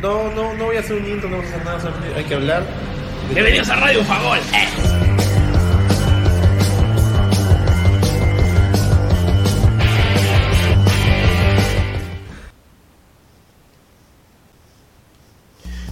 No, no, no voy a hacer un intro, no vamos a hacer nada, solamente hay que hablar. Bienvenidos a Radio Fagol. Eh.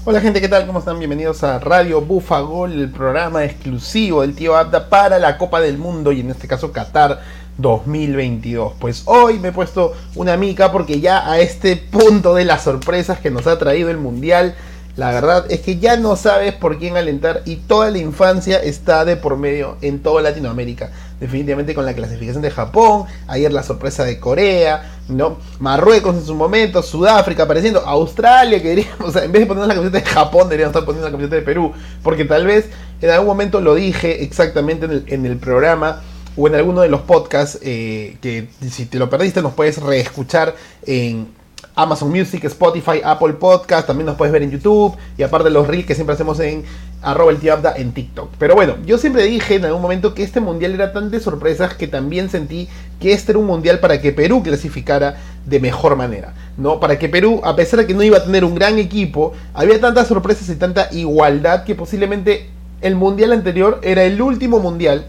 Hola gente, ¿qué tal? ¿Cómo están? Bienvenidos a Radio Bufagol, el programa exclusivo del tío Abda para la Copa del Mundo y en este caso Qatar 2022. Pues hoy me he puesto una mica porque ya a este punto de las sorpresas que nos ha traído el Mundial, la verdad es que ya no sabes por quién alentar y toda la infancia está de por medio en toda Latinoamérica. Definitivamente con la clasificación de Japón, ayer la sorpresa de Corea, ¿no? Marruecos en su momento, Sudáfrica apareciendo, Australia, que diríamos, en vez de poner la camiseta de Japón, deberíamos estar poniendo la camiseta de Perú, porque tal vez en algún momento lo dije exactamente en el programa o en alguno de los podcasts eh, que si te lo perdiste nos puedes reescuchar en Amazon Music, Spotify, Apple Podcast, también nos puedes ver en YouTube y aparte los reels que siempre hacemos en arroba el tío en TikTok. Pero bueno, yo siempre dije en algún momento que este mundial era tan de sorpresas que también sentí que este era un mundial para que Perú clasificara de mejor manera, ¿no? Para que Perú, a pesar de que no iba a tener un gran equipo, había tantas sorpresas y tanta igualdad que posiblemente el mundial anterior era el último mundial,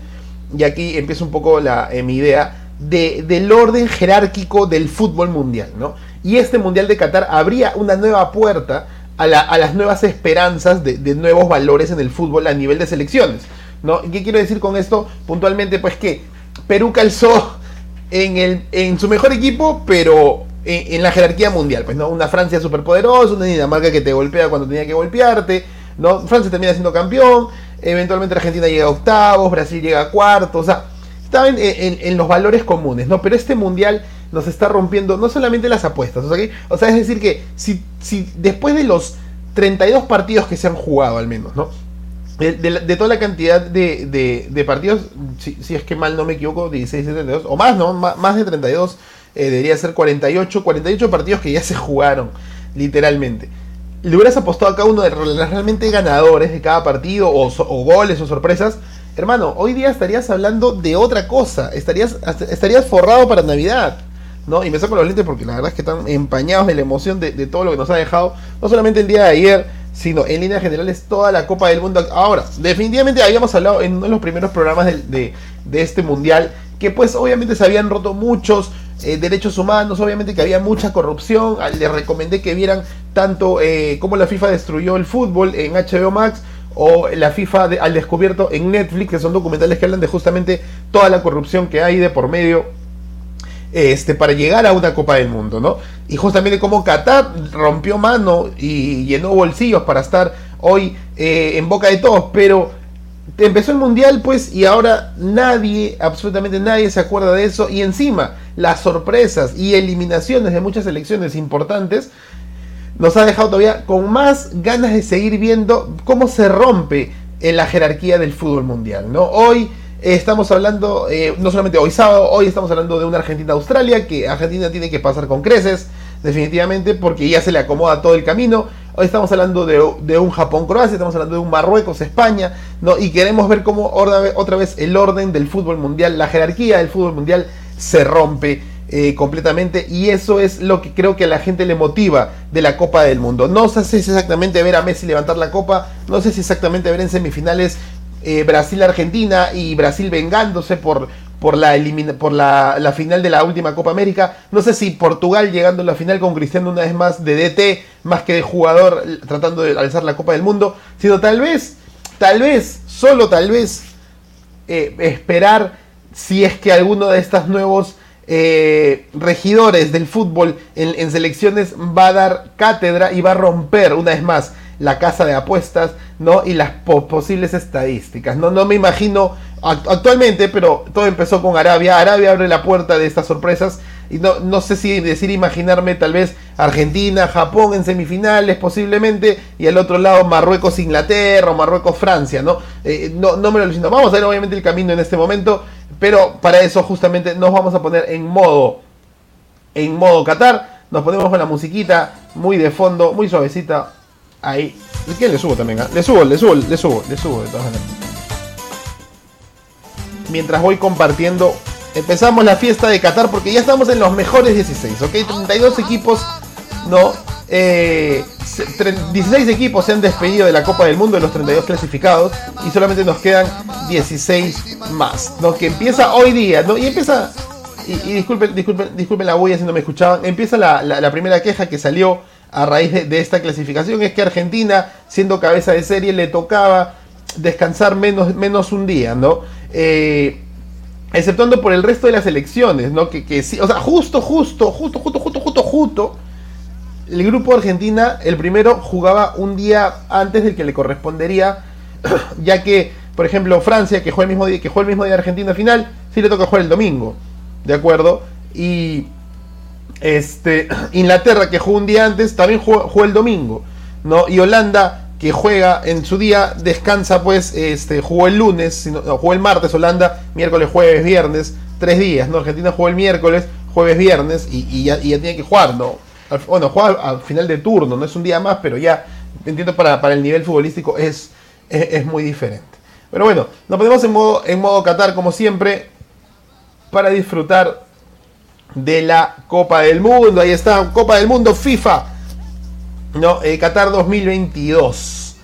y aquí empieza un poco la, eh, mi idea, de, del orden jerárquico del fútbol mundial, ¿no? Y este mundial de Qatar abría una nueva puerta a, la, a las nuevas esperanzas de, de, nuevos valores en el fútbol a nivel de selecciones, ¿no? ¿Qué quiero decir con esto? Puntualmente, pues que Perú calzó en, el, en su mejor equipo, pero en, en la jerarquía mundial, pues, ¿no? Una Francia superpoderosa, una Dinamarca que te golpea cuando tenía que golpearte, ¿no? Francia termina siendo campeón, eventualmente Argentina llega a octavos, Brasil llega a cuartos, o sea, estaban en, en, los valores comunes, ¿no? Pero este mundial nos está rompiendo no solamente las apuestas, o sea, o sea es decir que si, si, después de los 32 partidos que se han jugado al menos, ¿no? De, toda la cantidad de, de partidos, si, si, es que mal no me equivoco, 16, 32, o más, ¿no? M más de 32, eh, debería ser 48, 48 partidos que ya se jugaron, literalmente le hubieras apostado a cada uno de los realmente ganadores de cada partido, o, goles o sorpresas, hermano, hoy día estarías hablando de otra cosa, estarías, estarías forrado para Navidad. ¿no? Y me saco los lentes porque la verdad es que están empañados de la emoción de, todo lo que nos ha dejado, no solamente el día de ayer, sino en líneas generales toda la Copa del Mundo. Ahora, definitivamente habíamos hablado en uno de los primeros programas de este mundial, que pues obviamente se habían roto muchos eh, derechos humanos, obviamente que había mucha corrupción, les recomendé que vieran tanto eh, cómo la FIFA destruyó el fútbol en HBO Max o la FIFA al descubierto en Netflix, que son documentales que hablan de justamente toda la corrupción que hay de por medio este, para llegar a una Copa del Mundo, ¿no? Y justamente cómo Qatar rompió mano y llenó bolsillos para estar hoy eh, en boca de todos, pero empezó el mundial pues y ahora nadie, absolutamente nadie se acuerda de eso y encima las sorpresas y eliminaciones de muchas elecciones importantes nos ha dejado todavía con más ganas de seguir viendo cómo se rompe en la jerarquía del fútbol mundial, ¿no? Hoy estamos hablando, eh, no solamente hoy sábado, hoy estamos hablando de una Argentina-Australia, que Argentina tiene que pasar con creces, definitivamente, porque ya se le acomoda todo el camino. Hoy estamos hablando de, un Japón-Croacia, estamos hablando de un Marruecos-España, ¿no? Y queremos ver cómo otra vez el orden del fútbol mundial, la jerarquía del fútbol mundial se rompe eh, completamente y eso es lo que creo que a la gente le motiva de la Copa del Mundo. No sé si exactamente ver a Messi levantar la copa, no sé si exactamente ver en semifinales eh, Brasil-Argentina y Brasil vengándose por, por, la, elimina por la, la, final de la última Copa América. No sé si Portugal llegando a la final con Cristiano una vez más de DT, más que de jugador tratando de alzar la Copa del Mundo, sino tal vez, tal vez, solo tal vez, eh, esperar si es que alguno de estos nuevos eh, regidores del fútbol en, selecciones va a dar cátedra y va a romper una vez más la casa de apuestas, ¿no? Y las po posibles estadísticas. No, no me imagino actualmente, pero todo empezó con Arabia. Arabia abre la puerta de estas sorpresas. Y no, no sé si decir imaginarme tal vez Argentina, Japón en semifinales posiblemente. Y al otro lado Marruecos, Inglaterra o Marruecos, Francia, ¿no? Eh, no, no me lo alucino. Vamos a ver obviamente el camino en este momento. Pero para eso justamente nos vamos a poner en modo, en modo Qatar. Nos ponemos con la musiquita muy de fondo, muy suavecita. Ahí. ¿Qué le subo también? ¿eh? Le subo, le subo, le subo, le subo de todas maneras. Mientras voy compartiendo. Empezamos la fiesta de Qatar porque ya estamos en los mejores 16, ¿ok? 32 equipos, ¿no? Eh, 16 equipos se han despedido de la Copa del Mundo de los 32 clasificados y solamente nos quedan 16 más, ¿no? Que empieza hoy día, ¿no? Y empieza, y, disculpen, disculpen, disculpen la bulla si no me escuchaban, empieza la, primera queja que salió a raíz de, esta clasificación, es que Argentina, siendo cabeza de serie, le tocaba descansar menos, menos un día, ¿no? Eh, exceptuando por el resto de las elecciones, ¿no? Que, que sí, o sea, justo, justo, justo, justo, justo, justo, justo el grupo Argentina, el primero, jugaba un día antes del que le correspondería, ya que, por ejemplo, Francia, que juega el mismo día, que juega el mismo día de Argentina final, sí le toca jugar el domingo, ¿de acuerdo? Y este, Inglaterra, que jugó un día antes, también jugó, el domingo, ¿no? Y Holanda, que juega en su día, descansa, pues, este, jugó el lunes, no, jugó el martes, Holanda, miércoles, jueves, viernes, tres días, ¿no? Argentina jugó el miércoles, jueves, viernes, y, ya, ya tiene que jugar, ¿no? bueno, juega al final de turno, no es un día más, pero ya, entiendo, para, para el nivel futbolístico es, es, muy diferente. Pero bueno, nos ponemos en modo, en modo Qatar como siempre para disfrutar de la Copa del Mundo. Ahí está, Copa del Mundo FIFA. No, eh, Qatar 2022.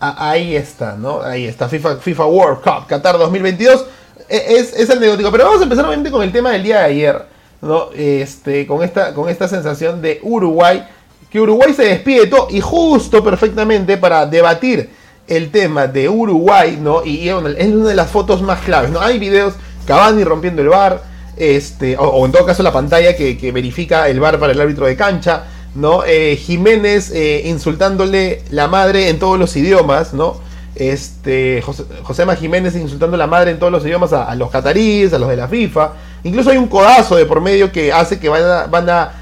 ahí está, ¿no? Ahí está, FIFA, World Cup, Qatar 2022. E, es, es negocio. Pero vamos a empezar obviamente con el tema del día de ayer. ¿no? Este, con, esta, con esta sensación de Uruguay, que Uruguay se despide y justo perfectamente para debatir el tema de Uruguay, ¿no? Y, es una de las fotos más claves, ¿no? Hay videos, Cavani rompiendo el bar, este, o, en todo caso la pantalla que, verifica el bar para el árbitro de cancha, ¿no? Eh, Jiménez eh, insultándole la madre en todos los idiomas, ¿no? Este, José, Josema Jiménez insultando la madre en todos los idiomas a, a los cataríes, a los de la FIFA, Incluso hay un codazo de por medio que hace que van a, van a,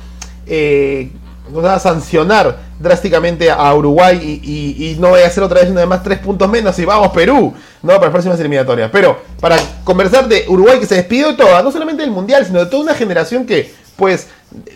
eh, sancionar drásticamente a Uruguay y, no voy a hacer otra vez una más tres puntos menos y vamos Perú, ¿no? Para las próximas eliminatorias. Pero para conversar de Uruguay que se despidió de toda, no solamente del Mundial, sino de toda una generación que, pues,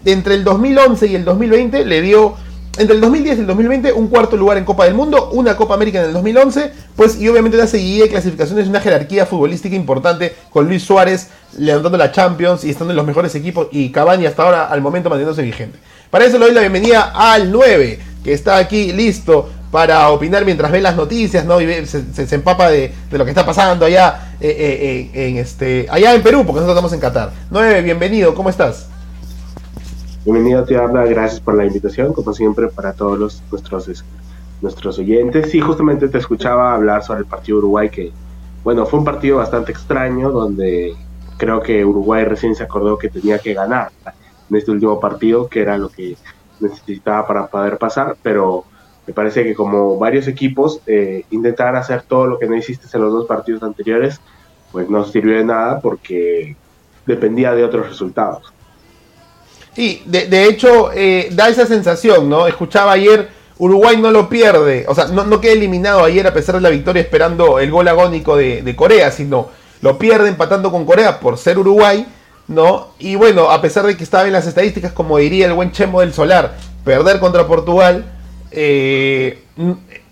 entre el 2011 y el 2020 le dio entre el 2010 y el 2020 un cuarto lugar en Copa del Mundo, una Copa América en el 2011, pues y obviamente una seguida de clasificaciones, una jerarquía futbolística importante con Luis Suárez levantando la Champions y estando en los mejores equipos y Cavani hasta ahora al momento manteniéndose vigente. Para eso le doy la bienvenida al 9, que está aquí listo para opinar mientras ve las noticias, ¿no? Y se, empapa de, lo que está pasando allá, eh, eh, eh, en este, allá en Perú, porque nosotros estamos en Qatar. 9, bienvenido, ¿cómo estás? Bienvenido, te habla, gracias por la invitación, como siempre, para todos los, nuestros, nuestros oyentes. Sí, justamente te escuchaba hablar sobre el partido Uruguay, que, bueno, fue un partido bastante extraño, donde creo que Uruguay recién se acordó que tenía que ganar en este último partido, que era lo que necesitaba para poder pasar, pero me parece que como varios equipos eh, intentar hacer todo lo que no hiciste en los dos partidos anteriores, pues no sirvió de nada porque dependía de otros resultados. Sí, de, hecho, eh, da esa sensación, ¿no? Escuchaba ayer, Uruguay no lo pierde, o sea, no, no queda eliminado ayer a pesar de la victoria esperando el gol agónico de, Corea, sino lo pierde empatando con Corea por ser Uruguay, ¿no? Y bueno, a pesar de que estaba en las estadísticas, como diría el buen Chemo del Solar, perder contra Portugal, eh,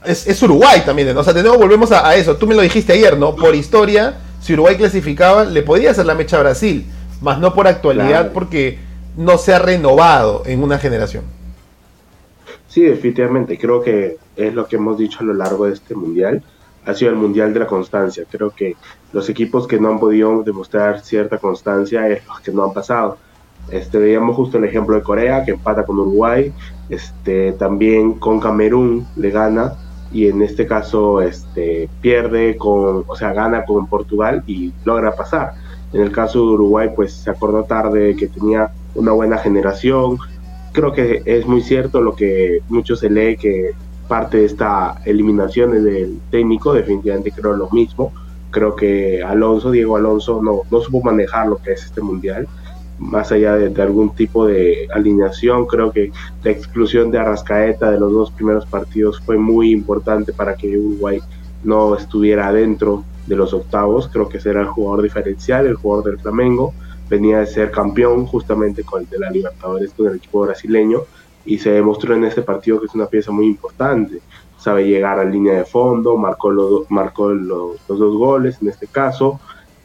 es, Uruguay también, ¿no? O sea, de nuevo volvemos a, a, eso, tú me lo dijiste ayer, ¿no? Por historia, si Uruguay clasificaba, le podía hacer la mecha a Brasil, más no por actualidad, porque no se ha renovado en una generación. Sí, definitivamente. Creo que es lo que hemos dicho a lo largo de este mundial. Ha sido el mundial de la constancia. Creo que los equipos que no han podido demostrar cierta constancia es los que no han pasado. Este, veíamos justo el ejemplo de Corea, que empata con Uruguay, este, también con Camerún le gana, y en este caso este, pierde con, o sea, gana con Portugal y logra pasar. En el caso de Uruguay, pues se acordó tarde que tenía una buena generación. Creo que es muy cierto lo que mucho se lee que parte de esta eliminación es del técnico, definitivamente creo lo mismo. Creo que Alonso, Diego Alonso, no, no supo manejar lo que es este mundial. Más allá de, algún tipo de alineación, creo que la exclusión de Arrascaeta de los dos primeros partidos fue muy importante para que Uruguay no estuviera adentro de los octavos. Creo que será el jugador diferencial, el jugador del Flamengo venía de ser campeón justamente con el de la Libertadores con el equipo brasileño y se demostró en este partido que es una pieza muy importante. Sabe llegar a línea de fondo, marcó, los, marcó los, dos goles en este caso,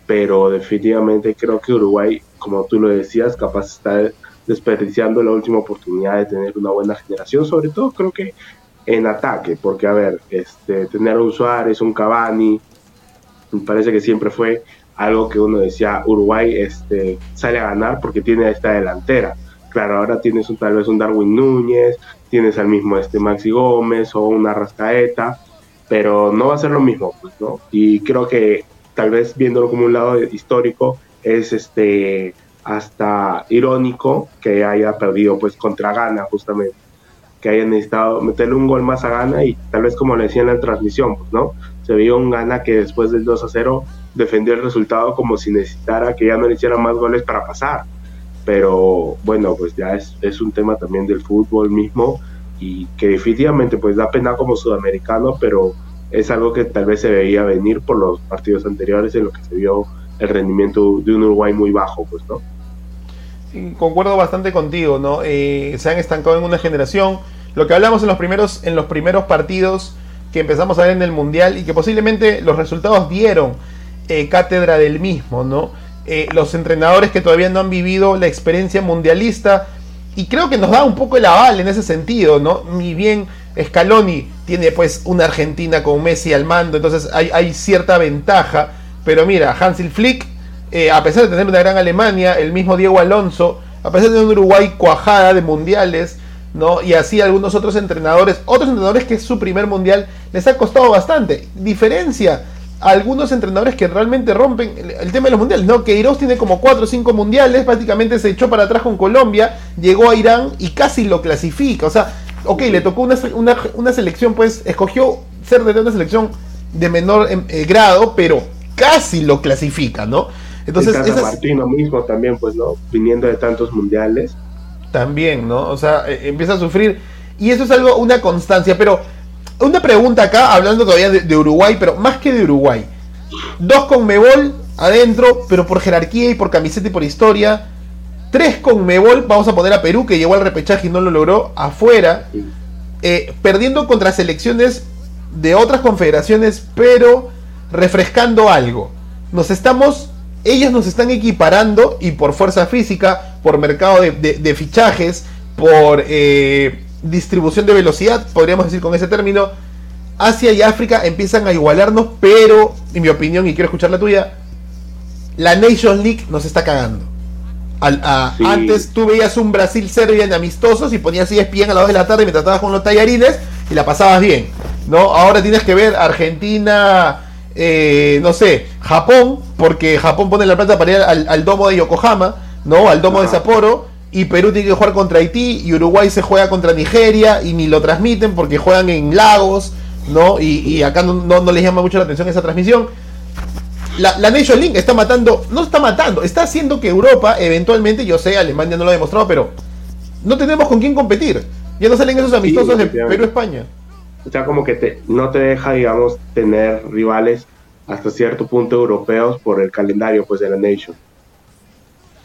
pero definitivamente creo que Uruguay, como tú lo decías, capaz está desperdiciando la última oportunidad de tener una buena generación. Sobre todo creo que en ataque, porque a ver, este, tener un Suárez, un Cavani, me parece que siempre fue algo que uno decía, Uruguay este, sale a ganar porque tiene esta delantera. Claro, ahora tienes un, tal vez un Darwin Núñez, tienes al mismo este Maxi Gómez o una Rascaeta, pero no va a ser lo mismo, pues, ¿no? Y creo que tal vez viéndolo como un lado histórico, es este hasta irónico que haya perdido pues contra Ghana justamente que haya necesitado meterle un gol más a Ghana y tal vez como le decía en la transmisión, pues, ¿no? Se vio un Ghana que después del 2 a 0 defendió el resultado como si necesitara que ya no le hicieran más goles para pasar. Pero bueno, pues ya es, es un tema también del fútbol mismo y que definitivamente pues da pena como sudamericano, pero es algo que tal vez se veía venir por los partidos anteriores en lo que se vio el rendimiento de un Uruguay muy bajo, pues, ¿no? concuerdo bastante contigo, ¿no? Eh, se han estancado en una generación. Lo que hablamos en los primeros, en los primeros partidos que empezamos a ver en el Mundial y que posiblemente los resultados dieron eh, cátedra del mismo, ¿no? Eh, los entrenadores que todavía no han vivido la experiencia mundialista y creo que nos da un poco el aval en ese sentido, ¿no? Ni bien Scaloni tiene pues una Argentina con Messi al mando, entonces hay, cierta ventaja, pero mira, Hansel Flick eh, a pesar de tener una gran Alemania, el mismo Diego Alonso, a pesar de tener un Uruguay cuajada de mundiales, ¿no? Y así algunos otros entrenadores, otros entrenadores que es su primer mundial, les ha costado bastante. Diferencia algunos entrenadores que realmente rompen el, tema de los mundiales, ¿no? Queiroz tiene como 4 o 5 mundiales, prácticamente se echó para atrás con Colombia, llegó a Irán y casi lo clasifica. O sea, ok, le tocó una, selección, pues escogió ser de una selección de menor em, eh, grado, pero casi lo clasifica, ¿no? Entonces, el Martino mismo también, pues, ¿no? Viniendo de tantos mundiales. También, ¿no? O sea, eh, empieza a sufrir. Y eso es algo, una constancia. Pero, una pregunta acá, hablando todavía de, Uruguay, pero más que de Uruguay. Dos con Mebol adentro, pero por jerarquía y por camiseta y por historia. Tres con Mebol, vamos a poner a Perú, que llegó al repechaje y no lo logró, afuera. Eh, perdiendo contra selecciones de otras confederaciones, pero refrescando algo. Nos estamos ellos nos están equiparando y por fuerza física, por mercado de, fichajes, por eh, distribución de velocidad, podríamos decir con ese término, Asia y África empiezan a igualarnos, pero, en mi opinión, y quiero escuchar la tuya, la Nation League nos está cagando. Antes tú veías un Brasil-Serbia en amistosos y ponías ESPN a las 2 de la tarde y me tratabas con los tallarines y la pasabas bien. ¿no? Ahora tienes que ver Argentina, eh, no sé, Japón, porque Japón pone la plata para ir al, domo de Yokohama, ¿no? Al domo de Sapporo, y Perú tiene que jugar contra Haití, y Uruguay se juega contra Nigeria, y ni lo transmiten porque juegan en Lagos, ¿no? Y, acá no, les llama mucho la atención esa transmisión. La, la, Nation League está matando, no está matando, está haciendo que Europa, eventualmente, yo sé, Alemania no lo ha demostrado, pero no tenemos con quién competir. Ya no salen esos amistosos de Perú-España. O sea, como que te, no te deja, digamos, tener rivales hasta cierto punto europeos por el calendario pues de la Nation.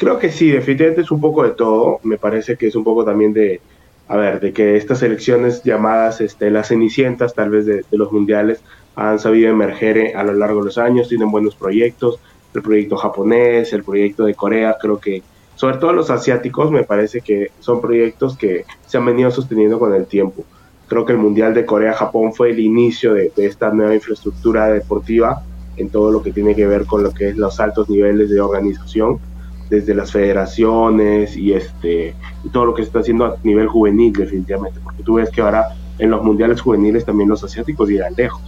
Creo que sí, definitivamente es un poco de todo. Me parece que es un poco también de, a ver, de que estas elecciones llamadas este, las cenicientas tal vez de, los mundiales han sabido emerger eh, a lo largo de los años, tienen buenos proyectos, el proyecto japonés, el proyecto de Corea, creo que sobre todo los asiáticos me parece que son proyectos que se han venido sosteniendo con el tiempo. Creo que el Mundial de Corea-Japón fue el inicio de, esta nueva infraestructura deportiva en todo lo que tiene que ver con lo que es los altos niveles de organización, desde las federaciones y este todo lo que se está haciendo a nivel juvenil definitivamente, porque tú ves que ahora en los mundiales juveniles también los asiáticos llegan lejos.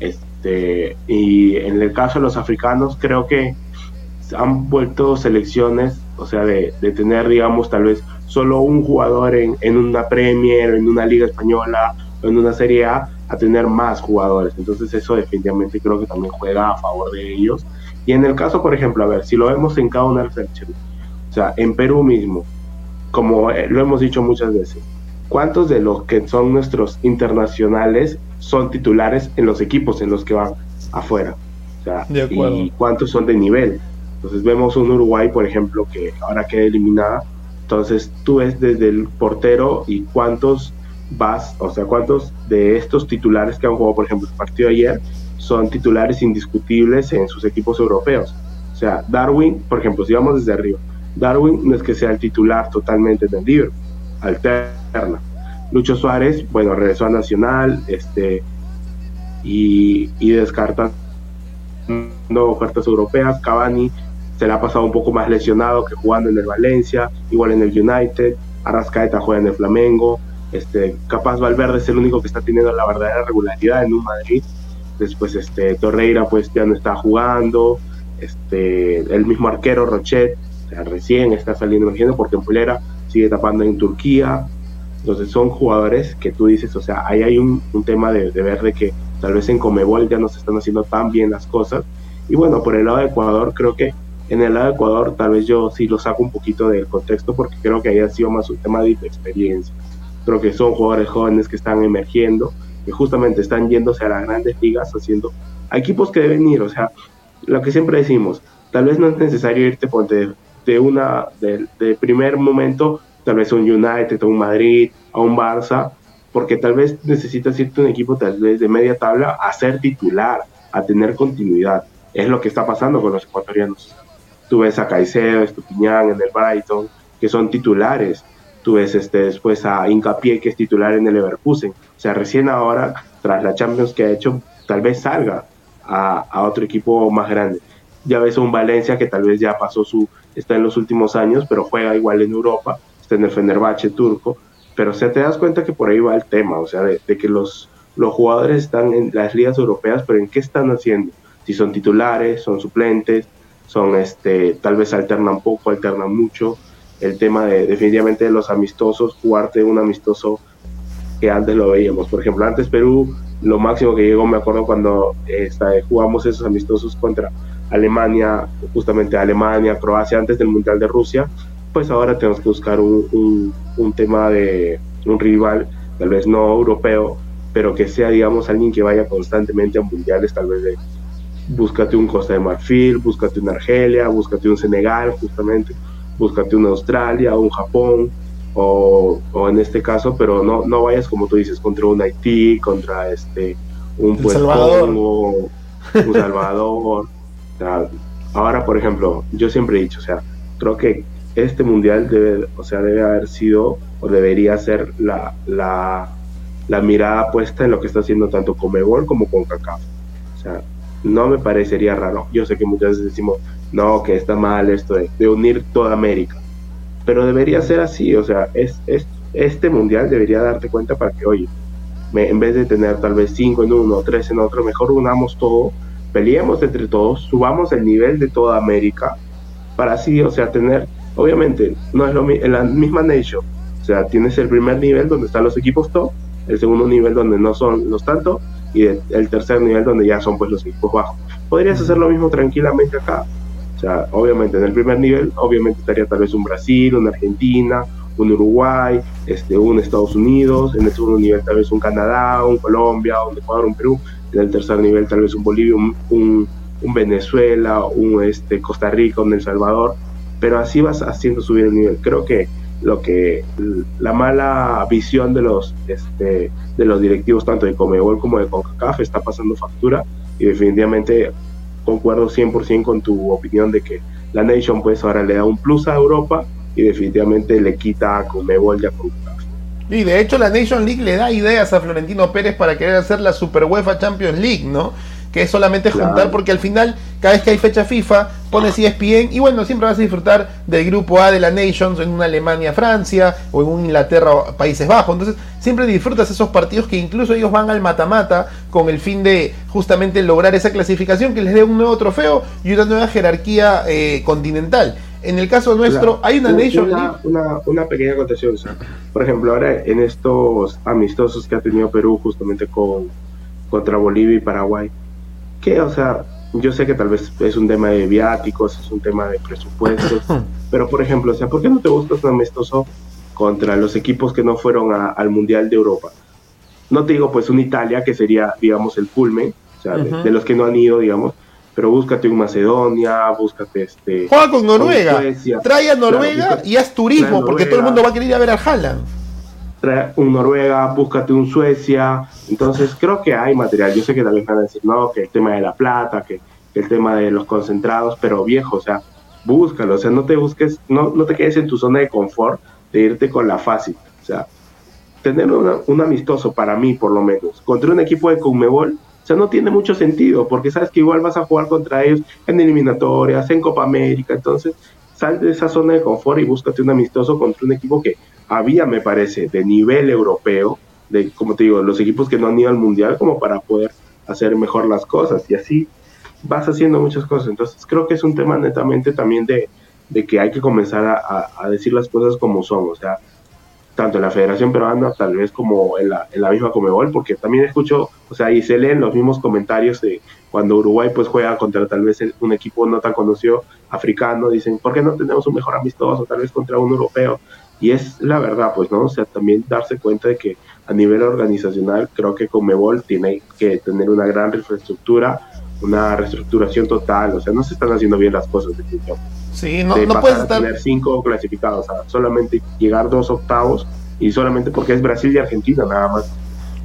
Este, y en el caso de los africanos creo que han vuelto selecciones, o sea, de, de tener, digamos, tal vez solo un jugador en, en una Premier, en una Liga Española o en una Serie A, a tener más jugadores. Entonces eso definitivamente creo que también juega a favor de ellos. Y en el caso, por ejemplo, a ver, si lo vemos en cada una de las selecciones, o sea, en Perú mismo, como eh, lo hemos dicho muchas veces, ¿cuántos de los que son nuestros internacionales son titulares en los equipos en los que van afuera? O sea, ¿y cuántos son de nivel? Entonces vemos un Uruguay, por ejemplo, que ahora queda eliminada, entonces tú ves desde el portero y cuántos vas, o sea, cuántos de estos titulares que han jugado, por ejemplo, el partido de ayer, son titulares indiscutibles en sus equipos europeos. O sea, Darwin, por ejemplo, si vamos desde arriba, Darwin no es que sea el titular totalmente del libro, alterna. Lucho Suárez, bueno, regresó a Nacional, este, y, y ofertas europeas, Cavani se le ha pasado un poco más lesionado que jugando en el Valencia, igual en el United, Arrascaeta juega en el Flamengo, este, capaz Valverde es el único que está teniendo la verdadera regularidad en un Madrid, después este, Torreira pues ya no está jugando, este, el mismo arquero Rochet, recién está saliendo emergiendo porque en Pulera sigue tapando en Turquía, entonces son jugadores que tú dices, o sea, ahí hay un, tema de, de, ver de que tal vez en Comebol ya no se están haciendo tan bien las cosas, y bueno, por el lado de Ecuador creo que en el lado de Ecuador tal vez yo sí lo saco un poquito del contexto porque creo que ahí ha sido más un tema de experiencia. Creo que son jugadores jóvenes que están emergiendo, que justamente están yéndose a las grandes ligas haciendo a equipos que deben ir, o sea, lo que siempre decimos, tal vez no es necesario irte ponte, de una de, primer momento, tal vez a un United, a un Madrid, a un Barça, porque tal vez necesitas irte a un equipo tal vez de media tabla a ser titular, a tener continuidad. Es lo que está pasando con los ecuatorianos. Tú ves a Caicedo, Estupiñán en el Brighton, que son titulares. Tú ves este, después a Incapié, que es titular en el Leverkusen. O sea, recién ahora, tras la Champions que ha hecho, tal vez salga a, a otro equipo más grande. Ya ves a un Valencia que tal vez ya pasó su, está en los últimos años, pero juega igual en Europa, está en el Fenerbahce turco. Pero o sea, te das cuenta que por ahí va el tema, o sea, de, de que los, los jugadores están en las ligas europeas, pero ¿en qué están haciendo? Si son titulares, son suplentes, son este, tal vez alternan poco, alternan mucho. El tema de definitivamente de los amistosos, jugarte un amistoso que antes lo veíamos. Por ejemplo, antes Perú, lo máximo que llegó, me acuerdo cuando jugamos esos amistosos contra Alemania, justamente Alemania, Croacia, antes del Mundial de Rusia, pues ahora tenemos que buscar un, un, un tema de un rival, tal vez no europeo, pero que sea, digamos, alguien que vaya constantemente a mundiales, tal vez de búscate un Costa de Marfil, búscate un Argelia, búscate un Senegal, justamente, búscate un Australia, un Japón, o, o, en este caso, pero no, no vayas como tú dices, contra un Haití, contra este un pues, Salvador. Congo, un Salvador. ahora, por ejemplo, yo siempre he dicho, o sea, creo que este mundial debe, o sea, debe haber sido o debería ser la, la, la mirada puesta en lo que está haciendo tanto Comebol como con CACAF. O sea, no me parecería raro. Yo sé que muchas veces decimos, no, que está mal esto de, unir toda América, pero debería ser así, o sea, es, es, este mundial debería darte cuenta para que, oye, en vez de tener tal vez cinco en uno, tres en otro, mejor unamos todo, peleemos entre todos, subamos el nivel de toda América, para así, o sea, tener, obviamente, no es lo en la misma nation, o sea, tienes el primer nivel donde están los equipos top, el segundo nivel donde no son los tanto, y el tercer nivel donde ya son pues los equipos bajos. Podrías hacer lo mismo tranquilamente acá. O sea, obviamente en el primer nivel, obviamente estaría tal vez un Brasil, una Argentina, un Uruguay, este, un Estados Unidos, en el segundo nivel tal vez un Canadá, un Colombia, un Ecuador, un Perú, en el tercer nivel tal vez un Bolivia, un, un, un Venezuela, un este, Costa Rica, un El Salvador, pero así vas haciendo subir el nivel. Creo que lo que la mala visión de los este, de los directivos tanto de Comebol como de CONCACAF está pasando factura y definitivamente concuerdo 100% con tu opinión de que la Nation pues ahora le da un plus a Europa y definitivamente le quita a Comebol y a. Y de hecho la Nation League le da ideas a Florentino Pérez para querer hacer la Super UEFA Champions League, ¿no? Que es solamente juntar, porque al final, cada vez que hay fecha FIFA, pones ESPN y bueno, siempre vas a disfrutar del grupo A de la Nations en una Alemania, Francia o en un Inglaterra, Países Bajos. Entonces, siempre disfrutas esos partidos que incluso ellos van al mata-mata con el fin de justamente lograr esa clasificación que les dé un nuevo trofeo y una nueva jerarquía eh, continental. En el caso nuestro, hay una, Nation una, una, una, pequeña acotación. por ejemplo, ahora en estos amistosos que ha tenido Perú justamente con contra Bolivia y Paraguay, que, o sea, yo sé que tal vez es un tema de viáticos, es un tema de presupuestos, pero por ejemplo, o sea, ¿por qué no te buscas un amistoso contra los equipos que no fueron al Mundial de Europa? No te digo pues un Italia, que sería, digamos, el culmen, o sea, de, los que no han ido, digamos, pero búscate un Macedonia, búscate este... Juega con Noruega, trae a Noruega y haz turismo, porque todo el mundo va a querer ir a ver al Haaland un Noruega, búscate un Suecia. Entonces creo que hay material. Yo sé que también van a decir, no, que el tema de la plata, que, el tema de los concentrados, pero viejo, o sea, búscalo, o sea, no te busques, no, no te quedes en tu zona de confort de irte con la fácil. O sea, tener un amistoso para mí, por lo menos, contra un equipo de Conmebol, o sea, no tiene mucho sentido, porque sabes que igual vas a jugar contra ellos en eliminatorias, en Copa América, entonces sal de esa zona de confort y búscate un amistoso contra un equipo que había, me parece, de nivel europeo, de, como te digo, los equipos que no han ido al Mundial, como para poder hacer mejor las cosas, y así vas haciendo muchas cosas. Entonces creo que es un tema netamente también de, de que hay que comenzar a, a decir las cosas como son, o sea, tanto en la Federación Peruana, tal vez como en la, en la misma Comebol, porque también escucho, o sea, y se leen los mismos comentarios de cuando Uruguay pues juega contra tal vez un equipo no tan conocido africano, dicen, ¿por qué no tenemos un mejor amistoso, tal vez contra un europeo? Y es la verdad, pues, ¿no? O sea, también darse cuenta de que a nivel organizacional creo que Comebol tiene que tener una gran infraestructura, una reestructuración total, o sea, no se están haciendo bien las cosas. Sí, no, no puedes estar... tener cinco clasificados, o sea, solamente llegar dos octavos y solamente porque es Brasil y Argentina nada más.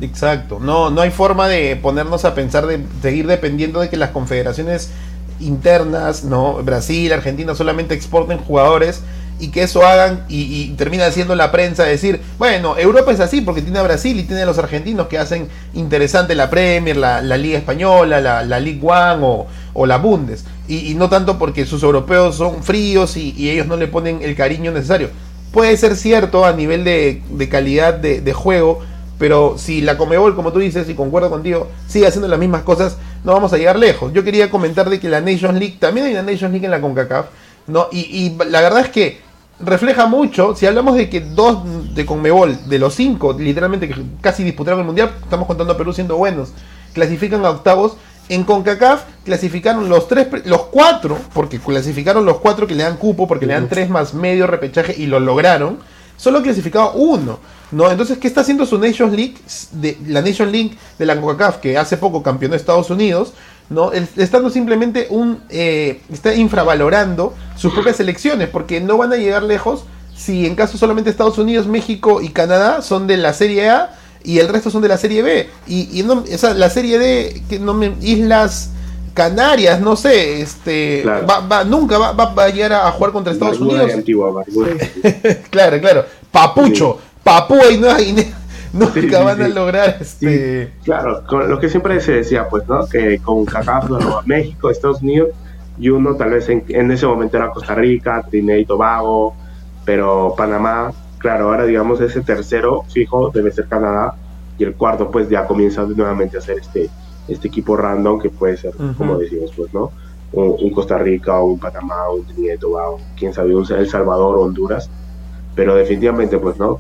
Exacto, no, no hay forma de ponernos a pensar de seguir dependiendo de que las confederaciones internas, no, Brasil, Argentina solamente exporten jugadores y que eso hagan y, termina siendo la prensa decir, bueno, Europa es así porque tiene a Brasil y tiene a los argentinos que hacen interesante la Premier, la, Liga Española, la, League One o, o la Bundes. Y, no tanto porque sus europeos son fríos y, ellos no le ponen el cariño necesario. Puede ser cierto a nivel de, calidad de, juego, pero si la Comebol, como tú dices, y concuerdo contigo, sigue haciendo las mismas cosas, no vamos a llegar lejos. Yo quería comentar de que la Nations League, también hay una Nations League en la CONCACAF, ¿no? Y, y la verdad es que refleja mucho, si hablamos de que dos de Conmebol, de los cinco, literalmente que casi disputaron el Mundial, estamos contando a Perú siendo buenos, clasifican a octavos, en CONCACAF clasificaron los tres, los cuatro, porque clasificaron los cuatro que le dan cupo, porque le dan tres más medio repechaje y lo lograron. Solo clasificado uno, ¿no? Entonces, ¿qué está haciendo su Nations League? De, la Nations League de la CONCACAF, que hace poco campeonó Estados Unidos, ¿no? Estando simplemente un. Eh, está infravalorando sus propias elecciones, porque no van a llegar lejos si en caso solamente Estados Unidos, México y Canadá son de la Serie A y el resto son de la Serie B. Y, y no, la Serie D, que no me, Islas Canarias, no sé, este, va, nunca va, va, a llegar a, jugar contra Estados Unidos. claro, claro. Papucho, Papúa y Nueva Guinea. Nunca van a lograr este. claro, con lo que siempre se decía, pues, ¿no? Que con CACAF, México, Estados Unidos, y uno tal vez en, en ese momento era Costa Rica, Trinidad y Tobago, pero Panamá claro, ahora digamos ese tercero fijo debe ser Canadá y el cuarto pues ya comienza nuevamente a ser este, este equipo random que puede ser, como decimos, pues, ¿no? Un, Costa Rica un Panamá un Trinidad o quién sabe, un El Salvador o Honduras. Pero definitivamente, pues, ¿no?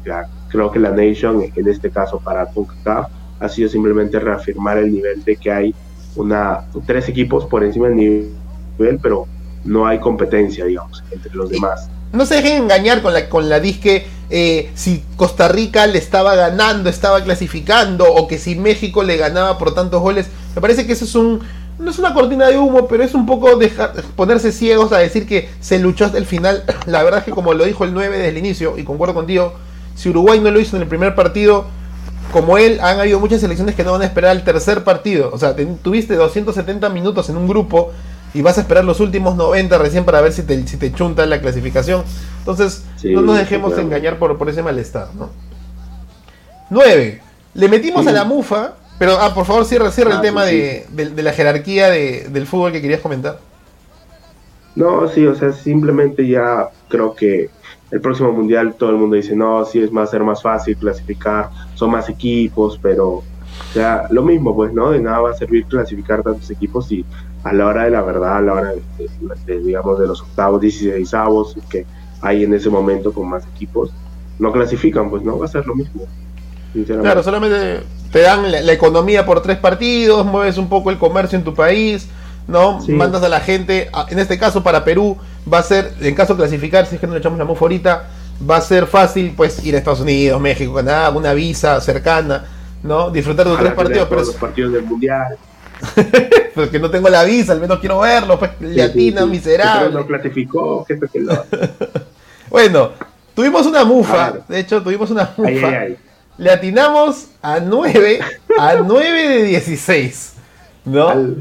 Creo que la Nation, en este caso para CONCACAF, ha sido simplemente reafirmar el nivel de que hay una tres equipos por encima del nivel, pero no hay competencia, digamos, entre los demás. No se dejen engañar con la, con la disque eh, si Costa Rica le estaba ganando, estaba clasificando, o que si México le ganaba por tantos goles. Me parece que eso es un. No es una cortina de humo, pero es un poco dejar, ponerse ciegos a decir que se luchó hasta el final. La verdad es que, como lo dijo el 9 desde el inicio, y concuerdo contigo, si Uruguay no lo hizo en el primer partido, como él, han habido muchas selecciones que no van a esperar el tercer partido. O sea, tuviste 270 minutos en un grupo y vas a esperar los últimos 90 recién para ver si te, si te chunta la clasificación. Entonces, no nos dejemos engañar por, por ese malestar, ¿no? 9. Le metimos a la mufa, pero, ah, por favor, cierra, cierra el ah, tema de, la jerarquía del fútbol que querías comentar. No, sí, o sea, simplemente ya creo que el próximo mundial todo el mundo dice, no, sí es más ser más fácil clasificar, son más equipos, pero, o sea, lo mismo, pues, ¿no? De nada va a servir clasificar tantos equipos y a la hora de la verdad, a la hora de, digamos, de los octavos, 16 avos que hay en ese momento con más equipos, no clasifican, pues no va a ser lo mismo. Claro, solamente te dan la, economía por tres partidos, mueves un poco el comercio en tu país, ¿no? Mandas a la gente, en este caso para Perú, va a ser, en caso de clasificar, si es que no le echamos la mufa ahorita, va a ser fácil pues ir a Estados Unidos, México, Canadá, una visa cercana, ¿no? Disfrutar de tres partidos. Pero... Los partidos del Mundial. Porque no tengo la visa, al menos quiero verlo, pues latina, miserable. Pero no clasificó, que que lo... bueno, tuvimos una mufa, de hecho tuvimos una mufa. Le atinamos a 9, a 9 de 16, ¿no?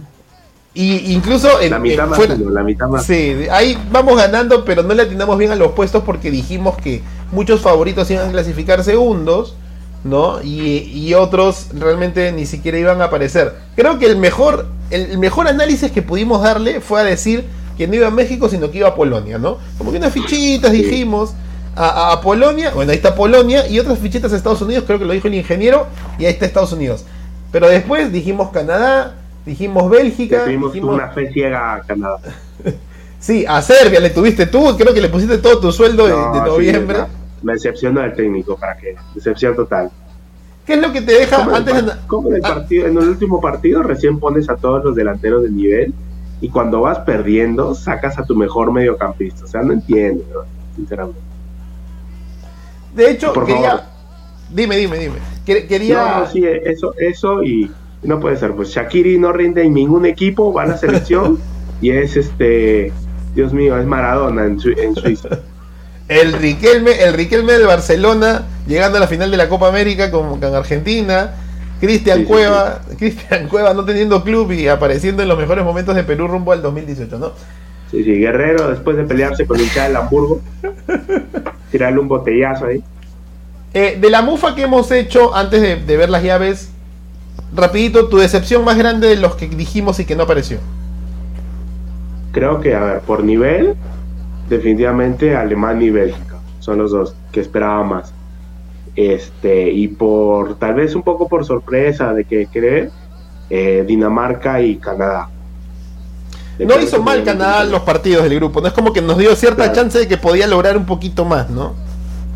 Y incluso en, la mitad más la mitad más. Sí, ahí vamos ganando, pero no le atinamos bien a los puestos porque dijimos que muchos favoritos iban a clasificar segundos ¿no? Y, otros realmente ni siquiera iban a aparecer. Creo que el mejor, el, mejor análisis que pudimos darle fue a decir que no iba a México, sino que iba a Polonia, ¿no? Como que unas fichitas dijimos a, a, Polonia, bueno, ahí está Polonia, y otras fichitas a Estados Unidos, creo que lo dijo el ingeniero, y ahí está Estados Unidos. Pero después dijimos Canadá, dijimos Bélgica. dijimos... una fe ciega a Canadá. sí, a Serbia le tuviste tú, creo que le pusiste todo tu sueldo de, noviembre. me decepcionó el técnico, ¿para qué? Decepción total. ¿Qué es lo que te deja antes de... ¿Cómo en el, ah. partido, en el último partido recién pones a todos los delanteros de nivel y cuando vas perdiendo sacas a tu mejor mediocampista? O sea, no entiendo, sinceramente. De hecho, quería... Dime, dime, dime. Quería... No, sí, eso, eso y no puede ser. Pues Shakiri no rinde en ningún equipo, va a la selección y es este... Dios mío, es Maradona en, en Suiza. El Riquelme, el Riquelme de Barcelona, llegando a la final de la Copa América con, con Argentina. Cristian Cueva, Cristian Cueva no teniendo club y apareciendo en los mejores momentos de Perú rumbo al 2018, ¿no? Sí, sí, Guerrero después de pelearse con el del Hamburgo, tirarle un botellazo ahí. Eh, de la mufa que hemos hecho antes de, de, ver las llaves, rapidito, tu decepción más grande de los que dijimos y que no apareció. Creo que, a ver, por nivel, definitivamente Alemania y Bélgica. Son los dos que esperaba más. Este, y por tal vez un poco por sorpresa de que cree eh, Dinamarca y Canadá. no hizo mal Canadá los partidos del grupo, no es como que nos dio cierta chance de que podía lograr un poquito más, ¿no?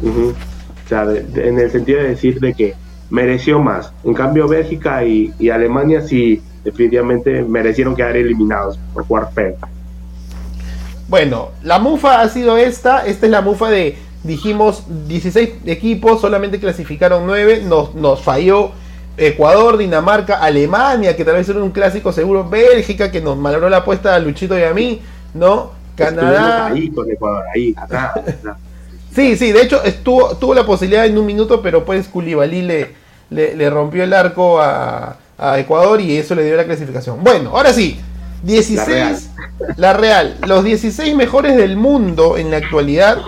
O sea, en el sentido de decir de que mereció más. En cambio, Bélgica y, y Alemania sí, definitivamente merecieron quedar eliminados por jugar feo. Bueno, la mufa ha sido esta. Esta es la mufa de, dijimos, 16 equipos, solamente clasificaron 9. Nos, nos falló Ecuador, Dinamarca, Alemania, que tal vez era un clásico seguro. Bélgica, que nos malogró la apuesta a Luchito y a mí, ¿no? Canadá. Ahí con Ecuador, ahí, atrás. Sí, sí, de hecho estuvo, tuvo la posibilidad en un minuto, pero pues Culibalí le, le, rompió el arco a, a Ecuador y eso le dio la clasificación. Bueno, ahora sí. 16, la real. los 16 mejores del mundo en la actualidad,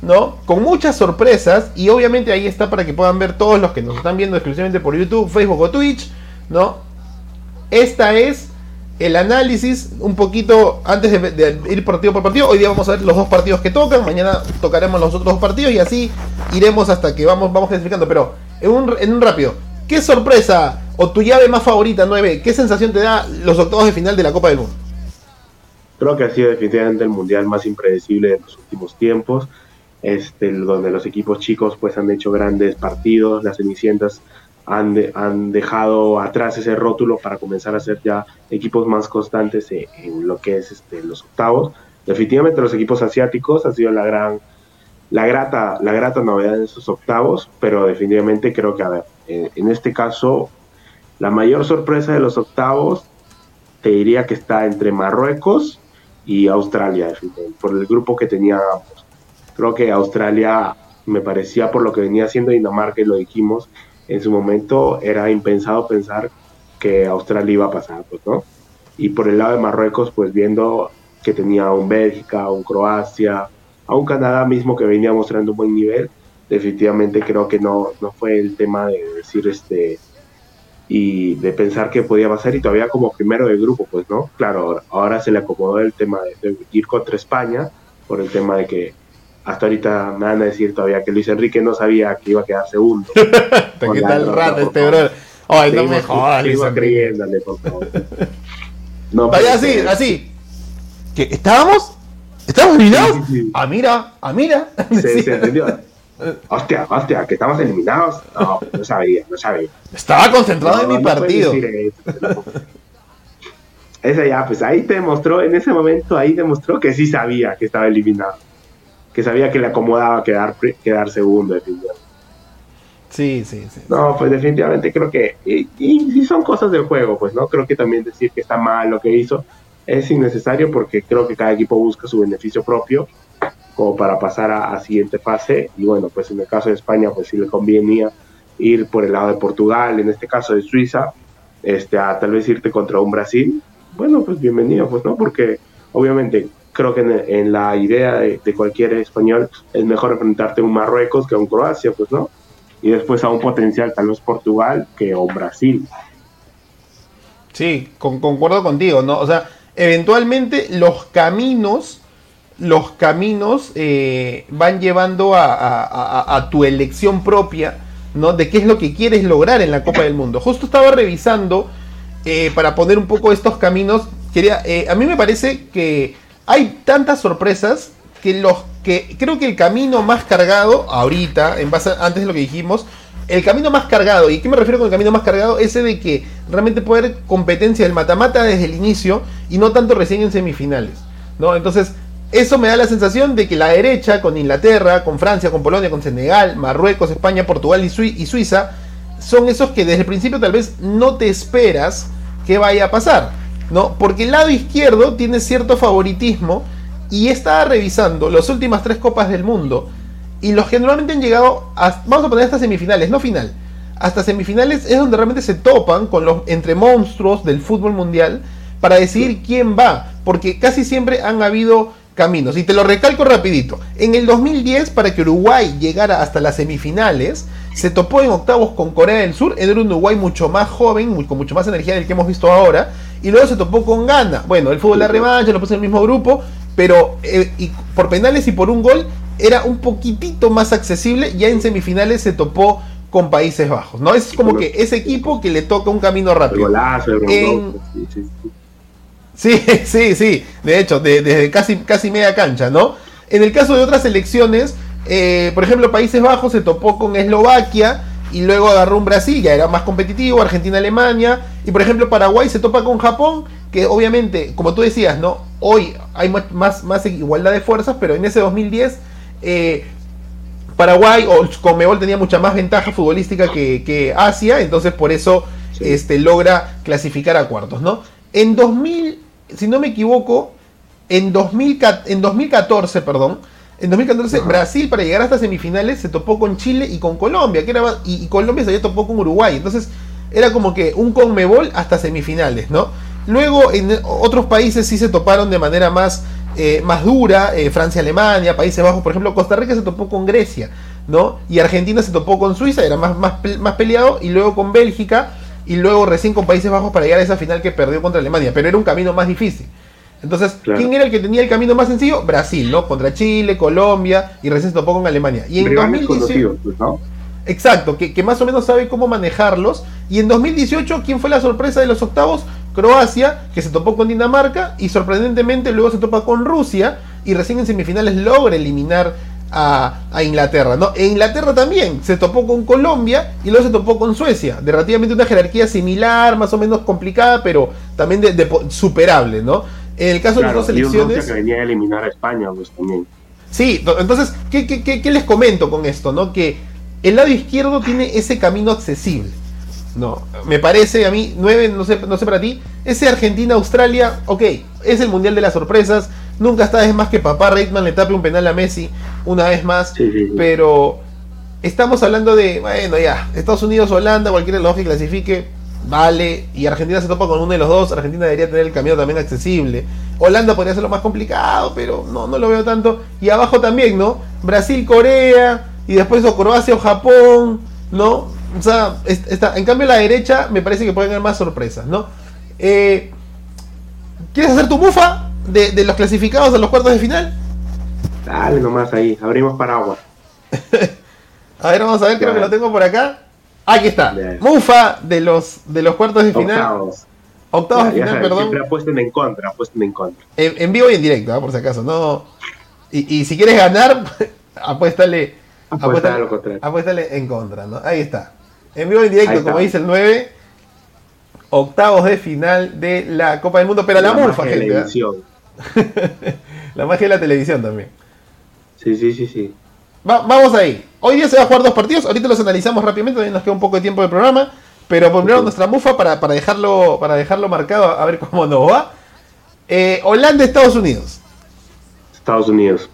¿no? Con muchas sorpresas y obviamente ahí está para que puedan ver todos los que nos están viendo exclusivamente por YouTube, Facebook o Twitch, ¿no? Esta es el análisis un poquito antes de, ir partido por partido. Hoy día vamos a ver los dos partidos que tocan, mañana tocaremos los otros dos partidos y así iremos hasta que vamos, vamos clasificando. Pero en un, en un rápido, ¿qué sorpresa o tu llave más favorita, 9, ¿qué sensación te da los octavos de final de la Copa del Mundo? Creo que ha sido definitivamente el mundial más impredecible de los últimos tiempos, este, donde los equipos chicos pues han hecho grandes partidos, las Cenicientas han, han dejado atrás ese rótulo para comenzar a ser ya equipos más constantes en, lo que es este, los octavos. Definitivamente los equipos asiáticos han sido la gran la grata, la grata novedad en esos octavos, pero definitivamente creo que, a ver, en este caso la mayor sorpresa de los octavos te diría que está entre Marruecos y Australia, por el grupo que tenía ambos. Creo que Australia me parecía por lo que venía haciendo Dinamarca y lo dijimos en su momento, era impensado pensar que Australia iba a pasar, pues, ¿no? Y por el lado de Marruecos, pues viendo que tenía un Bélgica, un Croacia, a un Canadá mismo que venía mostrando un buen nivel, definitivamente creo que no, no fue el tema de decir este y de pensar que podía pasar y todavía como primero del grupo, pues no, claro, ahora se le acomodó el tema de, ir contra España por el tema de que hasta ahorita me van a decir todavía que Luis Enrique no sabía que iba a quedar segundo. Te quita el rato este bro. Ay, no me jodas, Luis creyéndole, por favor. No, Vaya así, así. ¿Que estábamos? ¿Estamos eliminados? Ah, mira, ah, mira. Se, se entendió. Hostia, hostia, que estamos eliminados. No, no sabía, no sabía. Estaba concentrado en mi partido. Ese ya, pues ahí te demostró, en ese momento ahí demostró que sí sabía que estaba eliminado. Que sabía que le acomodaba quedar, quedar segundo, definitivamente. Sí, sí, sí. No, pues definitivamente creo que. Y, y, son cosas del juego, pues, ¿no? Creo que también decir que está mal lo que hizo es innecesario porque creo que cada equipo busca su beneficio propio como para pasar a, siguiente fase. Y bueno, pues en el caso de España, pues sí le convenía ir por el lado de Portugal, en este caso de Suiza, este, a tal vez irte contra un Brasil. Bueno, pues bienvenido, pues no, porque obviamente creo que en, la idea de, cualquier español es mejor enfrentarte a un Marruecos que a un Croacia, pues no. y después a un potencial tal vez Portugal que o Brasil. Sí, concuerdo contigo, ¿no? O sea, eventualmente los caminos, los caminos eh, van llevando a, tu elección propia, ¿no? De qué es lo que quieres lograr en la Copa del Mundo. Justo estaba revisando eh, para poner un poco estos caminos. Quería, eh, a mí me parece que hay tantas sorpresas que los que creo que el camino más cargado ahorita, en base antes de lo que dijimos, el camino más cargado, ¿y qué me refiero con el camino más cargado? Ese de que realmente puede haber competencia del mata-mata desde el inicio y no tanto recién en semifinales, ¿no? Entonces, eso me da la sensación de que la derecha, con Inglaterra, con Francia, con Polonia, con Senegal, Marruecos, España, Portugal y, y Suiza, son esos que desde el principio tal vez no te esperas que vaya a pasar, ¿no? Porque el lado izquierdo tiene cierto favoritismo y estaba revisando las últimas tres copas del mundo y los que normalmente han llegado, vamos a poner hasta semifinales, no final, hasta semifinales es donde realmente se topan con los entre monstruos del fútbol mundial para decidir quién va, porque casi siempre han habido caminos. Y te lo recalco rapidito. En el 2010, para que Uruguay llegara hasta las semifinales, se topó en octavos con Corea del Sur. Era un Uruguay mucho más joven, con mucho más energía del que hemos visto ahora. Y luego se topó con Ghana. Bueno, el fútbol de la revancha, lo puso en el mismo grupo. Pero eh, y por penales y por un gol era un poquitito más accesible. Ya en semifinales se topó con Países Bajos, ¿no? Es como que ese equipo que le toca un camino rápido. sí, sí, sí, de hecho, desde casi, casi media cancha, ¿no? En el caso de otras selecciones, eh, por ejemplo, Países Bajos se topó con Eslovaquia y luego agarró un Brasil, ya era más competitivo, Argentina, Alemania, y por ejemplo Paraguay se topa con Japón, que obviamente, como tú decías, ¿no? Hoy hay más, más igualdad de fuerzas, pero en ese 2010 eh, Paraguay o Comebol tenía mucha más ventaja futbolística que, Asia, entonces por eso este, logra clasificar a cuartos, ¿no? En 2000, si no me equivoco, en, 2000, en 2014, perdón, en 2014 Brasil para llegar hasta semifinales se topó con Chile y con Colombia, que era, y, Colombia se había topó con Uruguay, entonces era como que un Conmebol hasta semifinales, ¿no? Luego en otros países sí se toparon de manera más eh, más dura, eh, Francia, Alemania, Países Bajos, por ejemplo, Costa Rica se topó con Grecia, ¿no? Y Argentina se topó con Suiza, era más, más, más peleado, y luego con Bélgica, y luego recién con Países Bajos para llegar a esa final que perdió contra Alemania, pero era un camino más difícil. Entonces, ¿quién era el que tenía el camino más sencillo? Brasil, ¿no? Contra Chile, Colombia, y recién se topó con Alemania. Y en 2018... Pues, Exacto, que, que, más o menos sabe cómo manejarlos. Y en 2018, ¿quién fue la sorpresa de los octavos? Croacia, que se topó con Dinamarca y sorprendentemente luego se topa con Rusia y recién en semifinales logra eliminar a, Inglaterra. ¿no? E Inglaterra también se topó con Colombia y luego se topó con Suecia, de relativamente una jerarquía similar, más o menos complicada, pero también de, superable. ¿no? En el caso de las dos selecciones... que venía a eliminar a España pues, también. Sí, entonces, ¿qué, qué, qué, les comento con esto? ¿no? Que el lado izquierdo tiene ese camino accesible. No, me parece a mí, 9, no sé, no sé para ti, ese Argentina-Australia, ok, es el Mundial de las Sorpresas, nunca está vez más que papá Reitman le tape un penal a Messi una vez más, pero estamos hablando de, bueno, ya, Estados Unidos, Holanda, cualquier de los que clasifique, vale, y Argentina se topa con uno de los dos, Argentina debería tener el camino también accesible, Holanda podría ser lo más complicado, pero no, no lo veo tanto, y abajo también, ¿no? Brasil, Corea, y después o Croacia o Japón, ¿no? O sea, está, en cambio la derecha me parece que pueden haber más sorpresas, ¿no? Eh, ¿Quieres hacer tu mufa de, los clasificados a los cuartos de final? Dale nomás ahí, abrimos paraguas. a ver, vamos a ver, creo que lo tengo por acá. Aquí está. Mufa de los de los cuartos de final. Octavos. Octavos de final, perdón. Siempre apuesten en contra, apuesten en contra. En, vivo y en directo, ¿eh? por si acaso. No. Y, y si quieres ganar, apuéstale. Apuéstale, apuéstale en contra, ¿no? Ahí está. En vivo en directo, como dice el 9. Octavos de final de la Copa del Mundo, pero la, la gente. Televisión. la magia de la televisión también. Sí, sí, sí, sí. vamos ahí. Hoy día se va a jugar dos partidos. Ahorita los analizamos rápidamente. También nos queda un poco de tiempo de programa. Pero primero nuestra mufa para, dejarlo, para dejarlo marcado a ver cómo nos va. Eh, Holanda, Estados Unidos. Estados Unidos.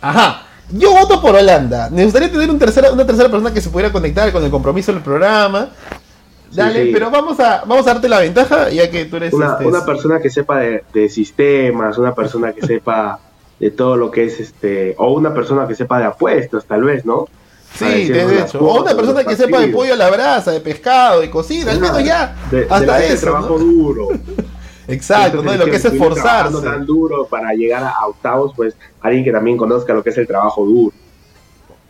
Ajá. Yo voto por Holanda. Me gustaría tener un tercera, una tercera persona que se pudiera conectar con el compromiso del programa. Dale, pero vamos a, vamos a darte la ventaja, ya que tú eres... Una, este, una persona que sepa de, sistemas, una persona que sepa de todo lo que es este... O una persona que sepa de apuestas, tal vez, ¿no? Sí, de hecho. O una persona que sepa de pollo a la brasa, de pescado, de cocina, al menos ya. hasta eso. trabajo duro. Exacto, ¿no? De lo que es esforzarse. tan duro para llegar a octavos, pues alguien que también conozca lo que es el trabajo duro.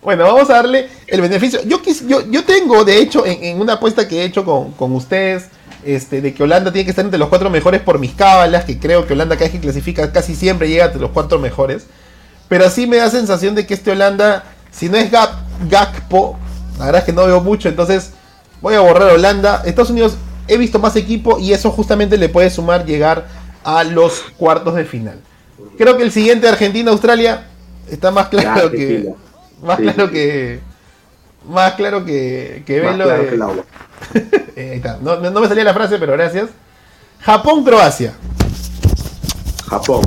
Bueno, vamos a darle el beneficio. Yo, yo, yo tengo, de hecho, en, una apuesta que he hecho con, con, ustedes, este, de que Holanda tiene que estar entre los cuatro mejores por mis cábalas, que creo que Holanda cada vez que clasifica casi siempre llega entre los cuatro mejores. Pero sí me da sensación de que este Holanda, si no es Gap, Gakpo, la verdad es que no veo mucho, entonces voy a borrar Holanda. Estados Unidos he visto más equipo y eso justamente le puede sumar llegar a los cuartos de final. Creo que el siguiente Argentina-Australia está más claro que... Más claro que. Más claro que, que Velo. Eh, ahí está. No, no, me salía la frase, pero gracias. Japón-Croacia. Japón.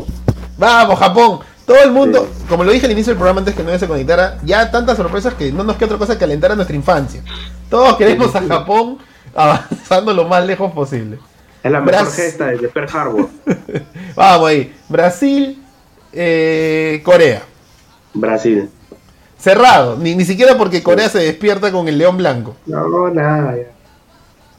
Vamos, Japón. Todo el mundo, como lo dije al inicio del programa antes que no se conectara, ya tantas sorpresas que no nos queda otra cosa que alentar a nuestra infancia. Todos queremos a Japón avanzando lo más lejos posible. Es la mejor gesta desde Pearl Harbor. Vamos ahí. Brasil, eh, Corea. Brasil. Cerrado, ni, ni siquiera porque Corea se despierta con el león blanco. No, nada, ya.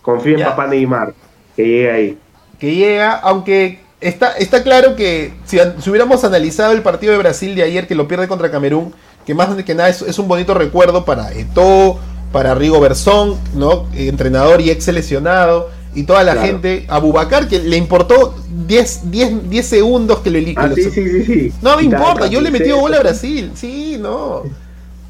Confío en papá Neymar, que llegue ahí. Que llega, aunque está, está claro que si, hubiéramos analizado el partido de Brasil de ayer que lo pierde contra Camerún, que más que nada es, un bonito recuerdo para Eto'o, para Rigo Bersón, ¿no? entrenador y ex seleccionado, y toda la gente, a Bubacar, que le importó 10, 10, 10 segundos que lo ah, sí, sí, sí, No me importa, yo le metí gol a Brasil, sí, no.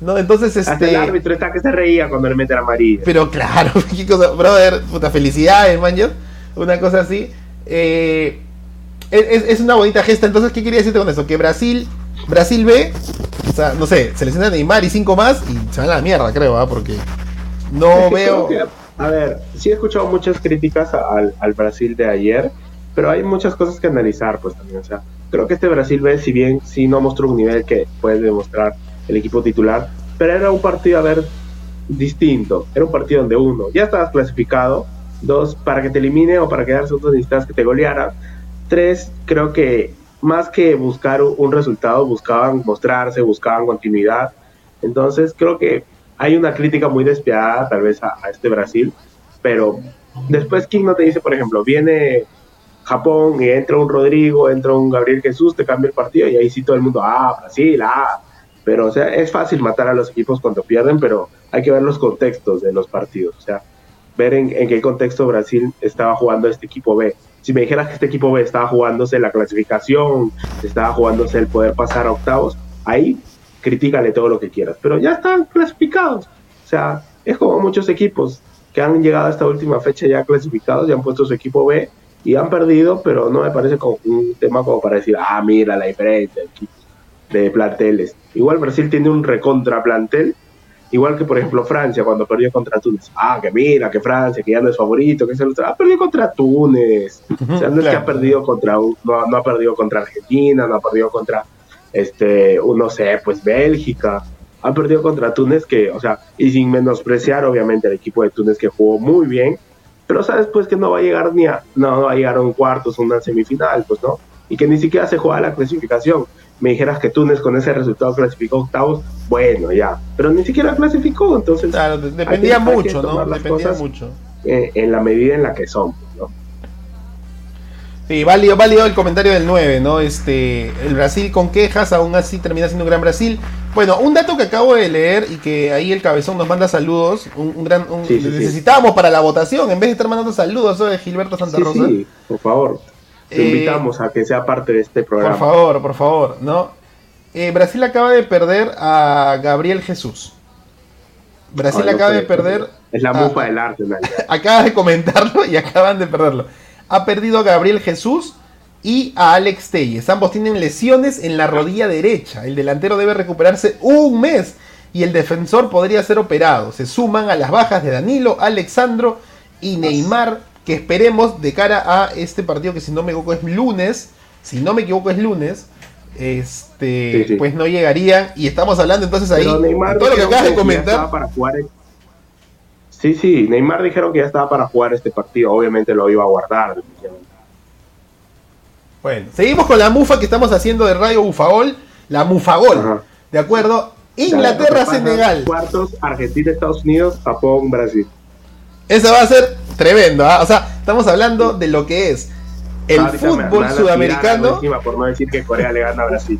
No, entonces este. el árbitro está que se reía cuando le mete la amarilla. Pero claro, qué cosa, brother, puta felicidades, man, una cosa así. Eh, es, una bonita gesta. Entonces, ¿qué quería decirte con eso? Que Brasil, Brasil ve, o sea, no sé, selecciona a Neymar y cinco más y se van a la mierda, creo, ¿ah? porque no veo. a ver, sí he escuchado muchas críticas al, al Brasil de ayer, pero hay muchas cosas que analizar, pues también. O sea, creo que este Brasil B, si bien sí no mostró un nivel que puede demostrar el equipo titular, pero era un partido, a ver, distinto. Era un partido donde uno, ya estabas clasificado, dos, para que te elimine o para quedar segundo necesitas que te goleara, tres, creo que más que buscar un resultado, buscaban mostrarse, buscaban continuidad. Entonces creo que hay una crítica muy despiadada tal vez a, este Brasil, pero después King no te dice, por ejemplo, viene Japón y entra un Rodrigo, entra un Gabriel Jesús, te cambia el partido y ahí sí todo el mundo, ah, Brasil, ah, pero, o sea, es fácil matar a los equipos cuando pierden, pero hay que ver los contextos de los partidos. O sea, ver en, qué contexto Brasil estaba jugando este equipo B. Si me dijeras que este equipo B estaba jugándose la clasificación, estaba jugándose el poder pasar a octavos, ahí critícale todo lo que quieras. Pero ya están clasificados. O sea, es como muchos equipos que han llegado a esta última fecha ya clasificados, ya han puesto su equipo B y han perdido, pero no me parece como un tema como para decir, ah, mira la diferencia de planteles. Igual Brasil tiene un recontra plantel, igual que por ejemplo Francia cuando perdió contra Túnez. Ah, que mira, que Francia, que ya no es favorito, que se lo ha perdido contra Túnez. o sea, no es que ha perdido contra, no, ha perdido contra Argentina, no ha perdido contra, este, no sé, pues Bélgica. Ha perdido contra Túnez que, o sea, y sin menospreciar obviamente al equipo de Túnez que jugó muy bien, pero sabes pues que no va a llegar ni a, no, va a llegar a un cuartos, una semifinal, pues no, y que ni siquiera se juega la clasificación me dijeras que Túnez con ese resultado clasificó octavos, bueno, ya, pero ni siquiera clasificó, entonces... Claro, dependía mucho, ¿no? Dependía mucho. en la medida en la que son, ¿no? Sí, válido, válido el comentario del 9, ¿no? Este, el Brasil con quejas, aún así termina siendo un gran Brasil. Bueno, un dato que acabo de leer y que ahí el cabezón nos manda saludos, un, gran, necesitábamos para la votación, en vez de estar mandando saludos, eso de Gilberto Santa Rosa. Sí, por favor. Te eh, invitamos a que sea parte de este programa. Por favor, por favor, ¿no? Eh, Brasil acaba de perder a Gabriel Jesús. Brasil acaba de perder. Es la mufa del arte, Acaba de comentarlo y acaban de perderlo. Ha perdido a Gabriel Jesús y a Alex Telles. Ambos tienen lesiones en la rodilla derecha. El delantero debe recuperarse un mes y el defensor podría ser operado. Se suman a las bajas de Danilo, Alexandro y Neymar que esperemos de cara a este partido que si no me equivoco es lunes, si no me equivoco es lunes, este pues no llegaría y estamos hablando entonces ahí todo lo que acabas de comentar para jugar Sí, sí, Neymar dijeron que ya estaba para jugar este partido, obviamente lo iba a guardar. Bueno, seguimos con la mufa que estamos haciendo de Radio Bufagol, la Mufagol. ¿De acuerdo? Inglaterra, Senegal. Cuartos, Argentina, Estados Unidos, Japón, Brasil. Eso va a ser tremendo, ¿ah? O sea, estamos hablando de lo que es el fútbol sudamericano. por no decir que Corea le gana a Brasil.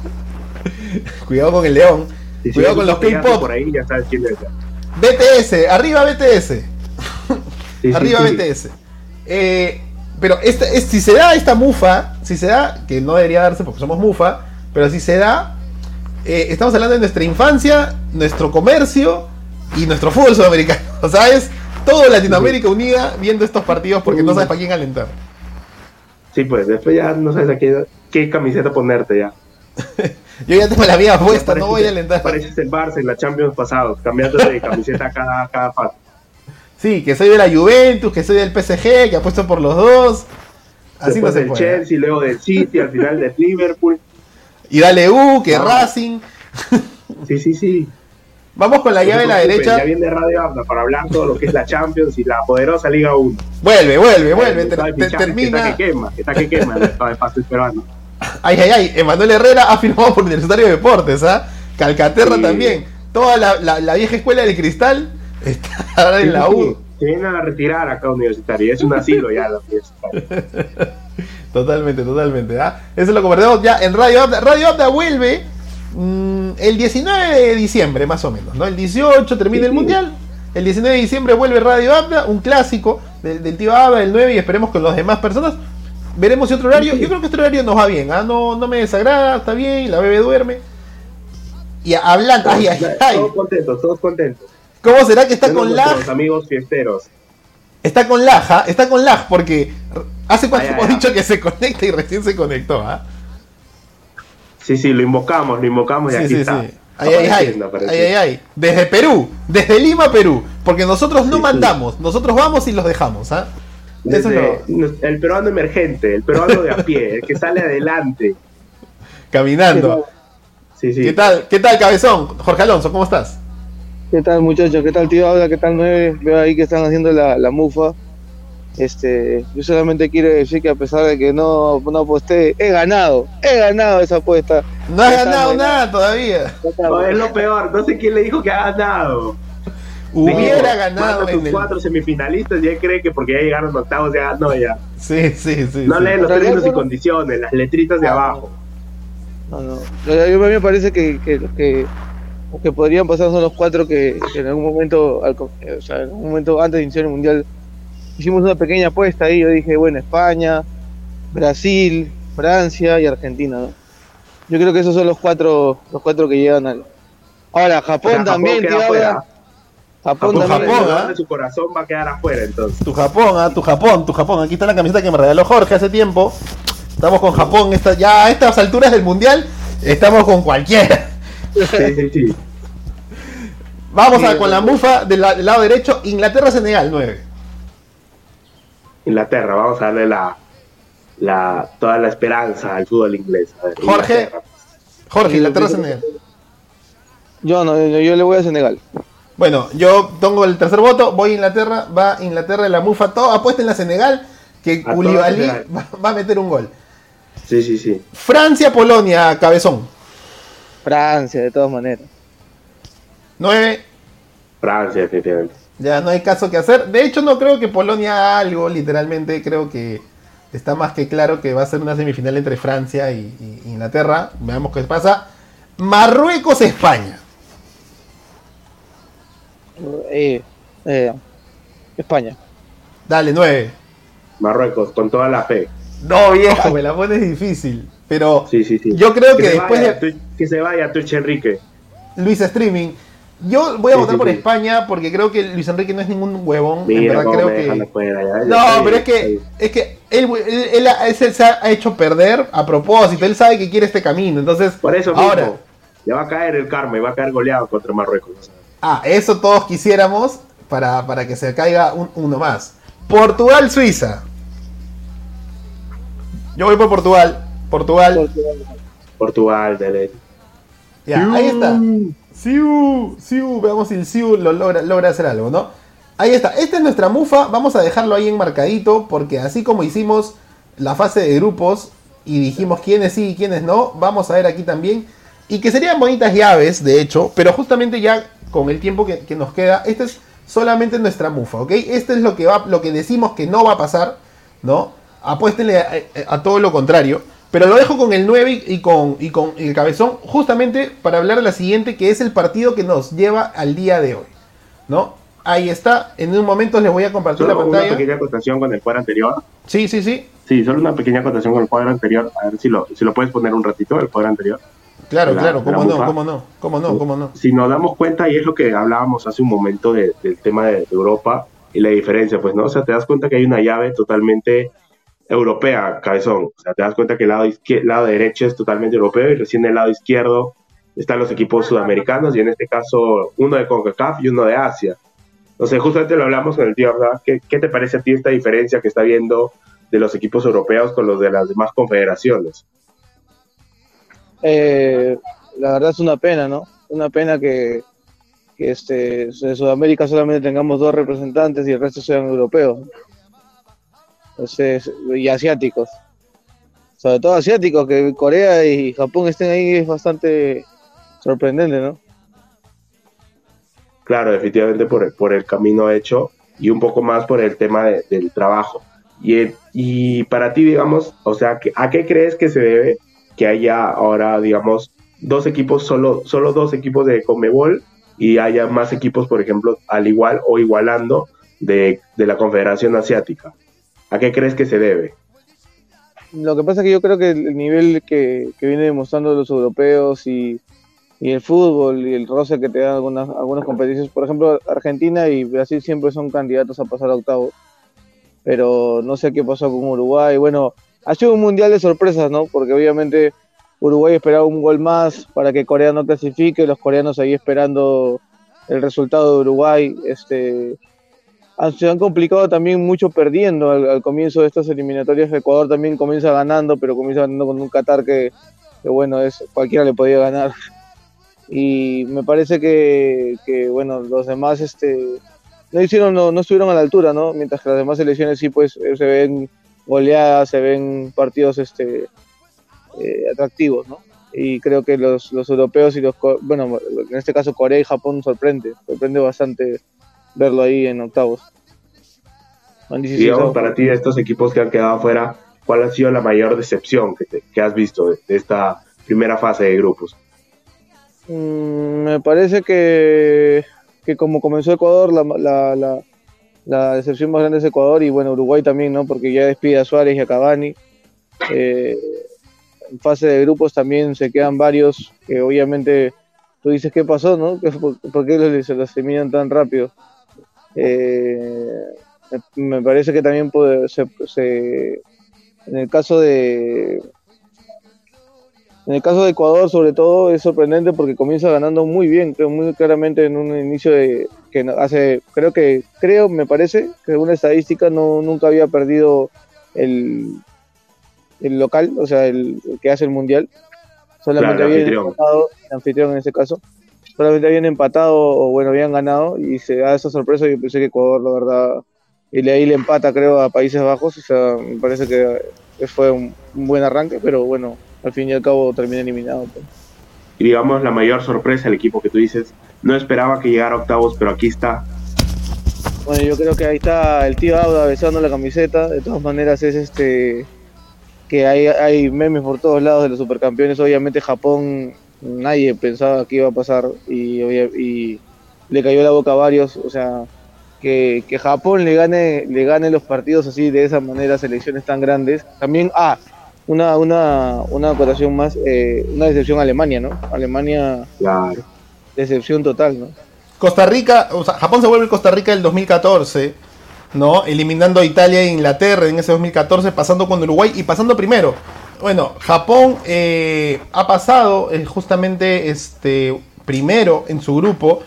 Cuidado con el león. Cuidado con los K-pop. Por ahí ya sabes quién es. BTS, arriba BTS. arriba BTS. Eh, pero este, si se da esta mufa, si se da, que no debería darse porque somos mufa, pero si se da, eh, estamos hablando de nuestra infancia, nuestro comercio y nuestro fútbol sudamericano. O sea, es todo Latinoamérica unida viendo estos partidos porque no sabes para quién alentar. Sí, pues después ya no sabes a qué, qué camiseta ponerte ya. Yo ya tengo la mía puesta, no voy a alentar. Pareces el Barça en la Champions pasados, cambiando de camiseta cada, cada fase. Sí, que soy de la Juventus, que soy del PSG, que apuesto por los dos. Así Después no se del Chelsea, luego del City, al final del Liverpool. Y dale U, que Racing. Sí, sí, sí. Vamos con la llave de la derecha. Ya viene Radio Abda para hablar todo lo que es la Champions y la poderosa Liga 1. Vuelve, vuelve, vuelve. termina. Está que quema, está que quema el estado de paso esperando. Ay, ay, ay. Emanuel Herrera ha firmado por Universitario de Deportes, ¿ah? Calcaterra también. Toda la, la, vieja escuela del cristal está ahora en la U. Se vienen a retirar acá universitario. Es un asilo ya la universitario. totalmente, totalmente. ¿ah? Eso lo convertimos ya en Radio Abda. Radio Abda vuelve el 19 de diciembre, más o menos. ¿no? El 18 termina el mundial. El 19 de diciembre vuelve Radio Abda, un clásico del, del tío Abda, el 9, y esperemos con las demás personas. Veremos si otro horario. Yo creo que este horario nos va bien. ¿ah? No, no me desagrada, está bien. La bebé duerme. Y hablando. Ay, Todos contentos, todos contentos. ¿Cómo será que está con lag? amigos fiesteros. Está con lag, ¿ah? está con lag porque hace cuánto hemos dicho que se conecta y recién se conectó, ¿ah? Sí, sí, lo invocamos, lo invocamos y aquí está. Ay, ay, ay, ay, ay, ay, Desde Perú, desde Lima, Perú. Porque nosotros no mandamos, nosotros vamos y los dejamos, ¿ah? El peruano emergente, el peruano de a pie, el que sale adelante. Caminando. Sí, sí. ¿Qué tal, qué tal, cabezón? Jorge Alonso, ¿cómo estás? ¿Qué tal, muchachos? ¿Qué tal, tío? Habla, ¿qué tal, nueve? Veo ahí que están haciendo la, la mufa. Este, yo solamente quiero decir que a pesar de que no, no aposté, he ganado, he ganado esa apuesta. No has ganado nada todavía. es lo peor, no sé quién le dijo que ha ganado. Hubiera ganado en sus cuatro semifinalistas y él cree que porque ya llegaron octavos ya ganó ya. Sí, sí, sí. No leen los términos y condiciones, las letritas de abajo. No, no. A mí me parece que, que los que, que podrían pasar son los cuatro que, en algún momento, o sea, en algún momento antes de iniciar el mundial, hicimos una pequeña apuesta ahí. Yo dije, bueno, España, Brasil, Francia y Argentina. ¿no? Yo creo que esos son los cuatro, los cuatro que llegan al. Ahora, Japón, también, tío. Japón, Japón, Japón ¿ah? su corazón va a quedar afuera entonces. Tu Japón, ¿ah? tu Japón, tu Japón. Aquí está la camiseta que me regaló Jorge hace tiempo. Estamos con Japón, esta, ya a estas alturas del mundial, estamos con cualquiera. Sí, sí, sí. Vamos a, con la mufa del, lado derecho, Inglaterra-Senegal, 9. Inglaterra, vamos a darle la, la, toda la esperanza al fútbol inglés. Jorge, Jorge, Inglaterra-Senegal. Yo no, yo le voy a Senegal. Bueno, yo tengo el tercer voto, voy a Inglaterra, va Inglaterra en la mufa, todo apuesta en la Senegal, que Koulibaly va, a meter un gol. Sí, sí, sí. Francia, Polonia, cabezón. Francia, de todas maneras. 9. Francia, efectivamente. Ya no hay caso que hacer. De hecho, no creo que Polonia haga algo, literalmente creo que está más que claro que va a ser una semifinal entre Francia y Inglaterra. Veamos qué pasa. Marruecos, España. Eh, eh, España. Dale, 9. Marruecos, con toda la fe. No, viejo, me la pones difícil. Pero yo creo que, después de... Que se vaya Twitch Enrique. Luis Streaming. Yo voy a votar por España porque creo que Luis Enrique no es ningún huevón. en verdad creo que. no, pero es que, es que él, él, se ha hecho perder a propósito. Él sabe que quiere este camino. Entonces, por eso ahora, ya va a caer el karma y va a caer goleado contra Marruecos. Ah, eso todos quisiéramos para, que se caiga uno más. Portugal, Suiza. Yo voy por Portugal. Portugal. Portugal, de Ya, ahí está. Siu, Siu, veamos si el Siu lo logra, logra hacer algo, ¿no? Ahí está. Esta es nuestra mufa. Vamos a dejarlo ahí enmarcadito. Porque así como hicimos la fase de grupos y dijimos quiénes sí y quiénes no, vamos a ver aquí también y que serían bonitas llaves, de hecho, pero justamente ya con el tiempo que, nos queda, esta es solamente nuestra mufa, ¿ok? Esto es lo que, va, lo que decimos que no va a pasar, ¿no? Apuéstenle a todo lo contrario. Pero lo dejo con el 9 y, con, y con el cabezón, justamente para hablar de la siguiente, que es el partido que nos lleva al día de hoy, ¿no? Ahí está, en un momento les voy a compartir la Solo una pantalla. pequeña acotación con el cuadro anterior. Sí, sí, sí. Sí, solo una pequeña acotación con el cuadro anterior. A ver si lo, si lo puedes poner un ratito, el cuadro anterior. Claro, La- claro, la cómo no, cómo no, cómo no, cómo no. Si nos damos cuenta, y es lo que hablábamos hace un momento de- del tema de Europa y la diferencia, pues, ¿no? O sea, te das cuenta que hay una llave totalmente europea, cabezón. O sea, te das cuenta que el lado, lado derecho es totalmente europeo y recién el lado izquierdo están los equipos sudamericanos y en este caso uno de CONCACAF y uno de Asia. Entonces, justamente lo hablamos con el tío, ¿verdad? ¿Qué, ¿Qué te parece a ti esta diferencia que está viendo de los equipos europeos con los de las demás confederaciones? Eh, la verdad es una pena, ¿no? Una pena que, que este, en Sudamérica solamente tengamos dos representantes y el resto sean europeos. Y asiáticos. Sobre todo asiáticos, que Corea y Japón estén ahí es bastante sorprendente, ¿no? Claro, definitivamente por el, por el camino hecho y un poco más por el tema de- del trabajo. Y, y para ti, digamos, o sea, ¿a qué crees que se debe que haya ahora, digamos, dos equipos, solo, solo dos equipos de Comebol y haya más equipos, por ejemplo, al igual o igualando de, de la Confederación Asiática? ¿A qué crees que se debe? Lo que pasa es que yo creo que el nivel que, viene demostrando los europeos y, y el fútbol y el roce que te dan algunas, algunas competencias, por ejemplo, Argentina y Brasil siempre son candidatos a pasar a octavos, pero no sé qué pasó con Uruguay. Bueno, ha sido un mundial de sorpresas, ¿no? Porque obviamente Uruguay esperaba un gol más para que Corea no clasifique, los coreanos ahí esperando el resultado de Uruguay. Este, se han complicado también mucho perdiendo al, al comienzo de estas eliminatorias. Ecuador también comienza ganando, pero comienza ganando con un Qatar que, que, bueno, es cualquiera le podía ganar. Y me parece que, que, bueno, los demás este, no hicieron, no, no estuvieron a la altura, ¿no? Mientras que las demás selecciones sí, pues eh, se ven goleadas, se ven partidos este, eh, atractivos, ¿no? Y creo que los, los europeos y los, bueno, en este caso Corea y Japón sorprende, sorprende bastante verlo ahí en octavos. 16 Digamos, para ti, de estos equipos que han quedado afuera, ¿cuál ha sido la mayor decepción que, te- que has visto de- de esta primera fase de grupos? Mm, me parece que, que como comenzó Ecuador, la, la, la, la decepción más grande es Ecuador y bueno, Uruguay también, ¿no? Porque ya despide a Suárez y a Cavani. Eh, en fase de grupos también se quedan varios que obviamente tú dices qué pasó, ¿no? ¿Qué- ¿Por, qué se los eliminan tan rápido? Eh, me, parece que también puede, se, se- en el caso de en el caso de Ecuador, sobre todo, es sorprendente porque comienza ganando muy bien, creo muy claramente en un inicio de que hace, creo que, creo, me parece, que una estadística no nunca había perdido el, el local, o sea, el, el que hace el mundial. Solamente Claro, el habían anfitrión. el anfitrión en este caso, solamente habían empatado o bueno, habían ganado y se da esa sorpresa. Yo pensé que Ecuador, la verdad, y le- ahí le empata, creo, a Países Bajos, o sea, me parece que que fue un, un buen arranque, pero bueno, al fin y al cabo termina eliminado. pues. Y digamos, la mayor sorpresa del equipo que tú dices, no esperaba que llegara a octavos, pero aquí está. Bueno, yo creo que ahí está el tío Auda besando la camiseta. De todas maneras es este que hay, hay memes por todos lados de los supercampeones. Obviamente Japón nadie pensaba que iba a pasar y, le cayó la boca a varios. O sea, que, que Japón le gane, le gane los partidos así de esa manera, selecciones tan grandes. También, ah, una, una, una acotación más, eh, una decepción a Alemania, ¿no? Alemania, Claro. decepción total, ¿no? Costa Rica, o sea, Japón se vuelve Costa Rica del 2014, ¿no? Eliminando a Italia e Inglaterra en ese 2014, pasando con Uruguay y pasando primero. Bueno, Japón eh, ha pasado eh, justamente este primero en su grupo.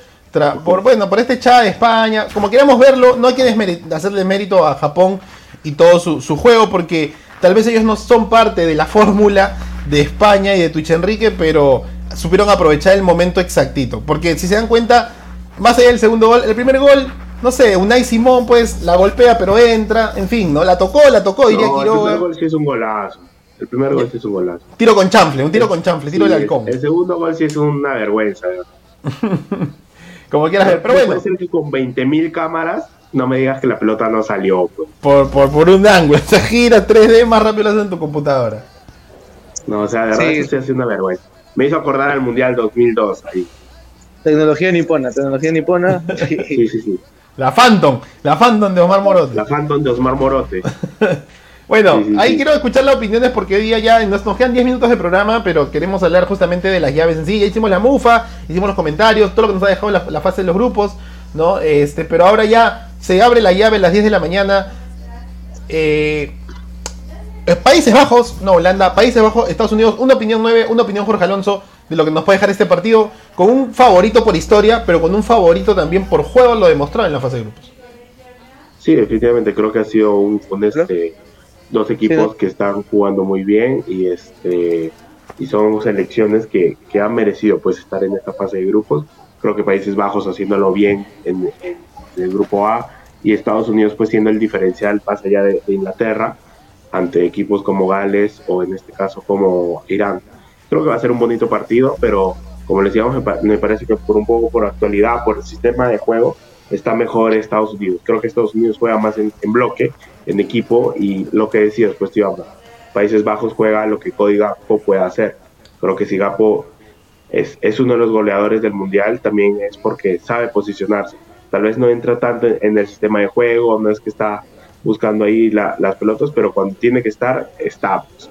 por, bueno, por este echada de España, como queramos verlo, no hay que hacerle mérito a Japón y todo su, su juego, porque tal vez ellos no son parte de la fórmula de España y de Twitch Enrique, pero supieron aprovechar el momento exactito. Porque si se dan cuenta, más allá del segundo gol, el primer gol, no sé, Unai Simón pues la golpea pero entra, en fin, ¿no? La tocó, la tocó, diría No, el Quiroga. primer gol sí es un golazo. El primer gol sí es un golazo. Tiro con chanfle, un tiro con chanfle, tiro Sí, del halcón. El segundo gol sí es una vergüenza. de verdad. Como quieras ver, pero No bueno, Puede ser que con 20.000 cámaras no me digas que la pelota no salió. Pues. por, por, por un ángulo, esa gira 3D más rápido lo haces en tu computadora. No, o sea, de verdad Sí. sí estoy haciendo una vergüenza. Me hizo acordar al Mundial 2002 ahí. Tecnología nipona, tecnología nipona. Sí, sí, sí. La Phantom, la Phantom de Omar Morote. La Phantom de Osmar Morote. Bueno, Sí, sí, ahí sí. quiero escuchar las opiniones porque hoy día ya nos, nos quedan 10 minutos de programa, pero queremos hablar justamente de las llaves en sí. Ya hicimos la mufa, hicimos los comentarios, todo lo que nos ha dejado la, la fase de los grupos, ¿no? Este, pero ahora ya se abre la llave a las 10 de la mañana. Eh, eh, Países Bajos, no, Holanda, Países Bajos, Estados Unidos, una opinión 9, una opinión Jorge Alonso de lo que nos puede dejar este partido, con un favorito por historia, pero con un favorito también por juego, lo demostrado en la fase de grupos. Sí, definitivamente creo que ha sido un, un, este, dos equipos Sí. que están jugando muy bien y este y son selecciones que, que han merecido pues estar en esta fase de grupos. Creo que Países Bajos haciéndolo bien en, en el grupo A y Estados Unidos pues siendo el diferencial más allá de, de Inglaterra ante equipos como Gales o en este caso como Irán. Creo que va a ser un bonito partido, pero como les decíamos, me pa- me parece que por un poco por actualidad, por el sistema de juego, está mejor Estados Unidos. Creo que Estados Unidos juega más en, en bloque, en equipo, y lo que decías, pues tío, Países Bajos juega lo que Cody Gakpo puede hacer. Creo que si Gakpo es, es uno de los goleadores del Mundial, también es porque sabe posicionarse. Tal vez no entra tanto en, el sistema de juego, no es que está buscando ahí la- las pelotas, pero cuando tiene que estar, está. pues,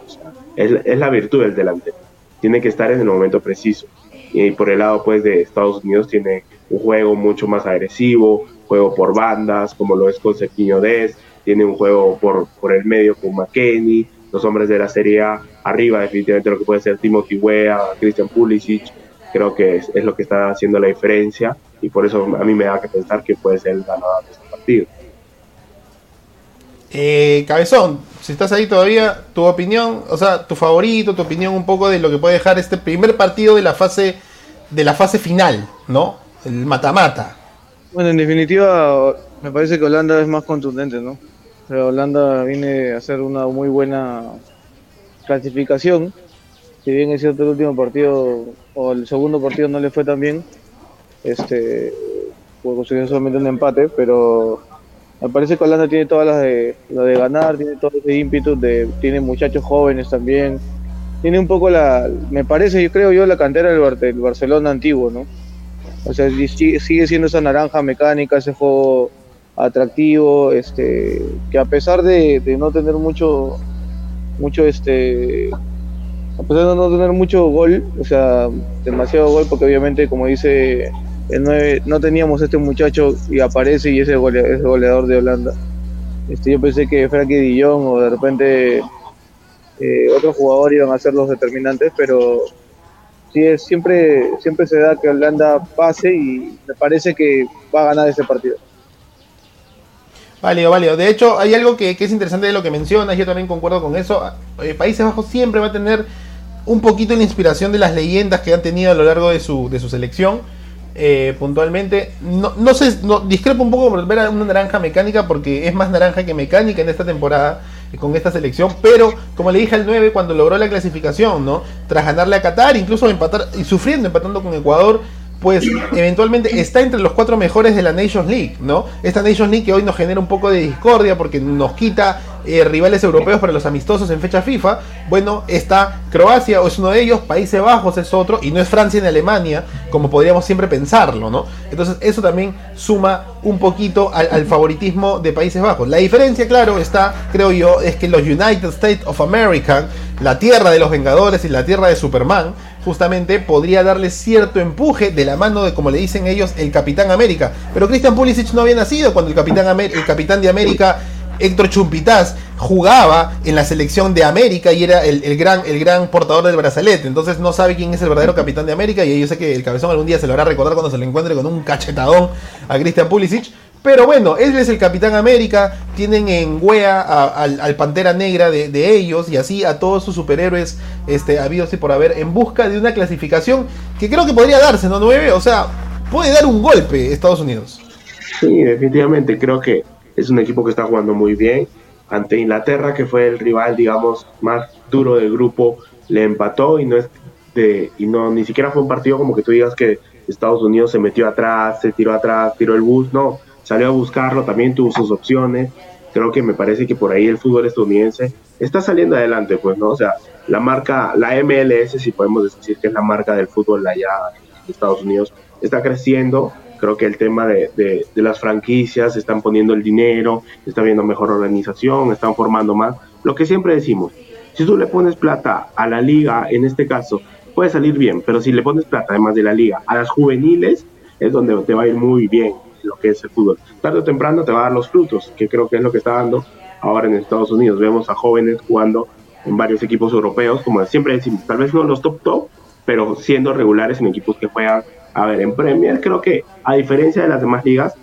es, es la virtud del delantero. Tiene que estar en el momento preciso. Y por el lado pues de Estados Unidos tiene un juego mucho más agresivo, juego por bandas, como lo es con Cerquiño Dez, tiene un juego por, por el medio con McKenny, los hombres de la Serie A arriba, definitivamente lo que puede ser Timothy Weah, Christian Pulisic, creo que es, es lo que está haciendo la diferencia y por eso a mí me da que pensar que puede ser el ganador de este partido. Eh, Cabezón, si estás ahí todavía, tu opinión, o sea, tu favorito, tu opinión un poco de lo que puede dejar este primer partido de la fase de la fase final, ¿no? El mata-mata. Bueno, en definitiva, me parece que Holanda es más contundente, ¿no? Holanda viene a hacer una muy buena clasificación. Si bien es cierto el último partido o el segundo partido no le fue tan bien, este, pues consiguió solamente un empate, pero me parece que Holanda tiene todas las de, lo de ganar, tiene todo ese ímpetu, de, tiene muchachos jóvenes también, tiene un poco la, me parece, yo creo yo, la cantera del, del Barcelona antiguo, ¿no? O sea, sigue siendo esa naranja mecánica, ese juego atractivo, este, que a pesar de, no tener mucho, mucho, este, a pesar de no tener mucho gol, o sea, demasiado gol, porque obviamente, como dice el 9, no teníamos este muchacho y aparece y es el golea- es el goleador de Holanda. Este, yo pensé que Frankie Jong o de repente eh, otro jugador iban a ser los determinantes, pero sí es, siempre, siempre se da que Holanda pase y me parece que va a ganar ese partido. Válido, válido. De hecho, hay algo que, es interesante de lo que mencionas, yo también concuerdo con eso. Eh, Países Bajos siempre va a tener un poquito la inspiración de las leyendas que han tenido a lo largo de su, de su selección. eh, puntualmente, no, no sé, no, discrepo un poco por ver a una naranja mecánica porque es más naranja que mecánica en esta temporada eh, con esta selección, pero como le dije al 9 cuando logró la clasificación, ¿no? Tras ganarle a Qatar, incluso empatar y sufriendo empatando con Ecuador, pues eventualmente está entre los cuatro mejores de la Nations League, ¿no? Esta Nations League que hoy nos genera un poco de discordia porque nos quita eh, rivales europeos para los amistosos en fecha FIFA. Bueno, está Croacia, o es uno de ellos, Países Bajos es otro, y no es Francia ni Alemania, como podríamos siempre pensarlo, ¿no? Entonces eso también suma un poquito al, al favoritismo de Países Bajos. La diferencia, claro, está, creo yo, es que los United States of America, la tierra de los Vengadores y la tierra de Superman, justamente podría darle cierto empuje de la mano de, como le dicen ellos, el Capitán América. Pero Christian Pulisic no había nacido cuando el Capitán, Amer- el Capitán de América, Héctor Chumpitaz, jugaba en la selección de América y era el, el gran, el gran portador del brazalete. Entonces no sabe quién es el verdadero Capitán de América y yo sé que el cabezón algún día se lo hará recordar cuando se lo encuentre con un cachetadón a Christian Pulisic. Pero bueno, él es el Capitán América, tienen en wea al, Pantera Negra de, de ellos y así a todos sus superhéroes este, habidos y por haber en busca de una clasificación que creo que podría darse, ¿no? 9, o sea, puede dar un golpe Estados Unidos. Sí, definitivamente creo que es un equipo que está jugando muy bien ante Inglaterra, que fue el rival, digamos, más duro del grupo, le empató y no es de, y no ni siquiera fue un partido como que tú digas que Estados Unidos se metió atrás, se tiró atrás, tiró el bus, no, salió a buscarlo, también tuvo sus opciones. Creo que me parece que por ahí el fútbol estadounidense está saliendo adelante, pues, ¿no? O sea, la marca, la MLS, si podemos decir que es la marca del fútbol allá en Estados Unidos, está creciendo. Creo que el tema de, de, de las franquicias, están poniendo el dinero, está viendo mejor organización, están formando más. Lo que siempre decimos, si tú le pones plata a la liga, en este caso, puede salir bien, pero si le pones plata, además de la liga, a las juveniles, es donde te va a ir muy bien lo que es el fútbol. Tarde o temprano te va a dar los frutos, que creo que es lo que está dando ahora en Estados Unidos. Vemos a jóvenes jugando en varios equipos europeos, como siempre decimos, tal vez no los top top, pero siendo regulares en equipos que juegan, a ver, en Premier, creo que a diferencia de las demás ligas,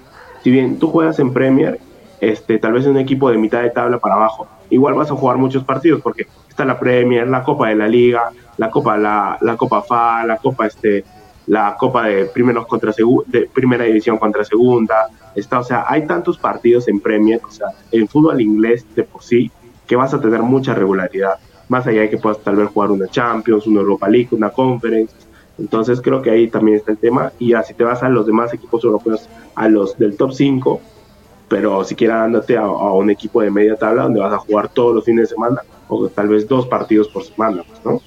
si bien tú juegas en Premier, este, tal vez en un equipo de mitad de tabla para abajo, igual vas a jugar muchos partidos, porque está la Premier, la Copa de la Liga, la Copa, la, la Copa FA, la Copa este, la Copa de primeros contra de primera división contra segunda, está, o sea, hay tantos partidos en Premier, o sea, en fútbol inglés de por sí, que vas a tener mucha regularidad, más allá de que puedas tal vez jugar una Champions, una Europa League, una Conference, entonces creo que ahí también está el tema, y así te vas a los demás equipos europeos, a los del top 5, pero siquiera dándote a, un equipo de media tabla donde vas a jugar todos los fines de semana, o tal vez dos partidos por semana, pues, ¿no?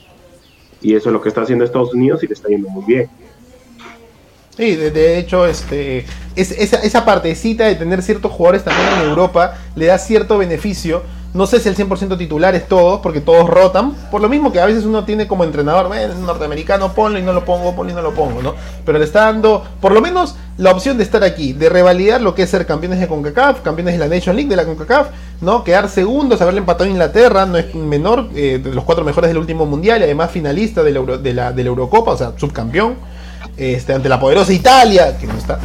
Y eso es lo que está haciendo Estados Unidos y le está yendo muy bien. Sí, de, de hecho, este, es, esa, esa partecita de tener ciertos jugadores también en Europa le da cierto beneficio. No sé si el 100% titulares todos, porque todos rotan. Por lo mismo que a veces uno tiene como entrenador, ven, norteamericano, ponlo y no lo pongo, ponlo y no lo pongo, ¿no? Pero le está dando, por lo menos, la opción de estar aquí, de revalidar lo que es ser campeones de CONCACAF, campeones de la Nation League de la CONCACAF, ¿no? Quedar segundos, haberle empatado a Inglaterra, no es menor, eh, de los cuatro mejores del último mundial y además finalista de la, de la, de la Eurocopa, o sea, subcampeón este, ante la poderosa Italia, que no está.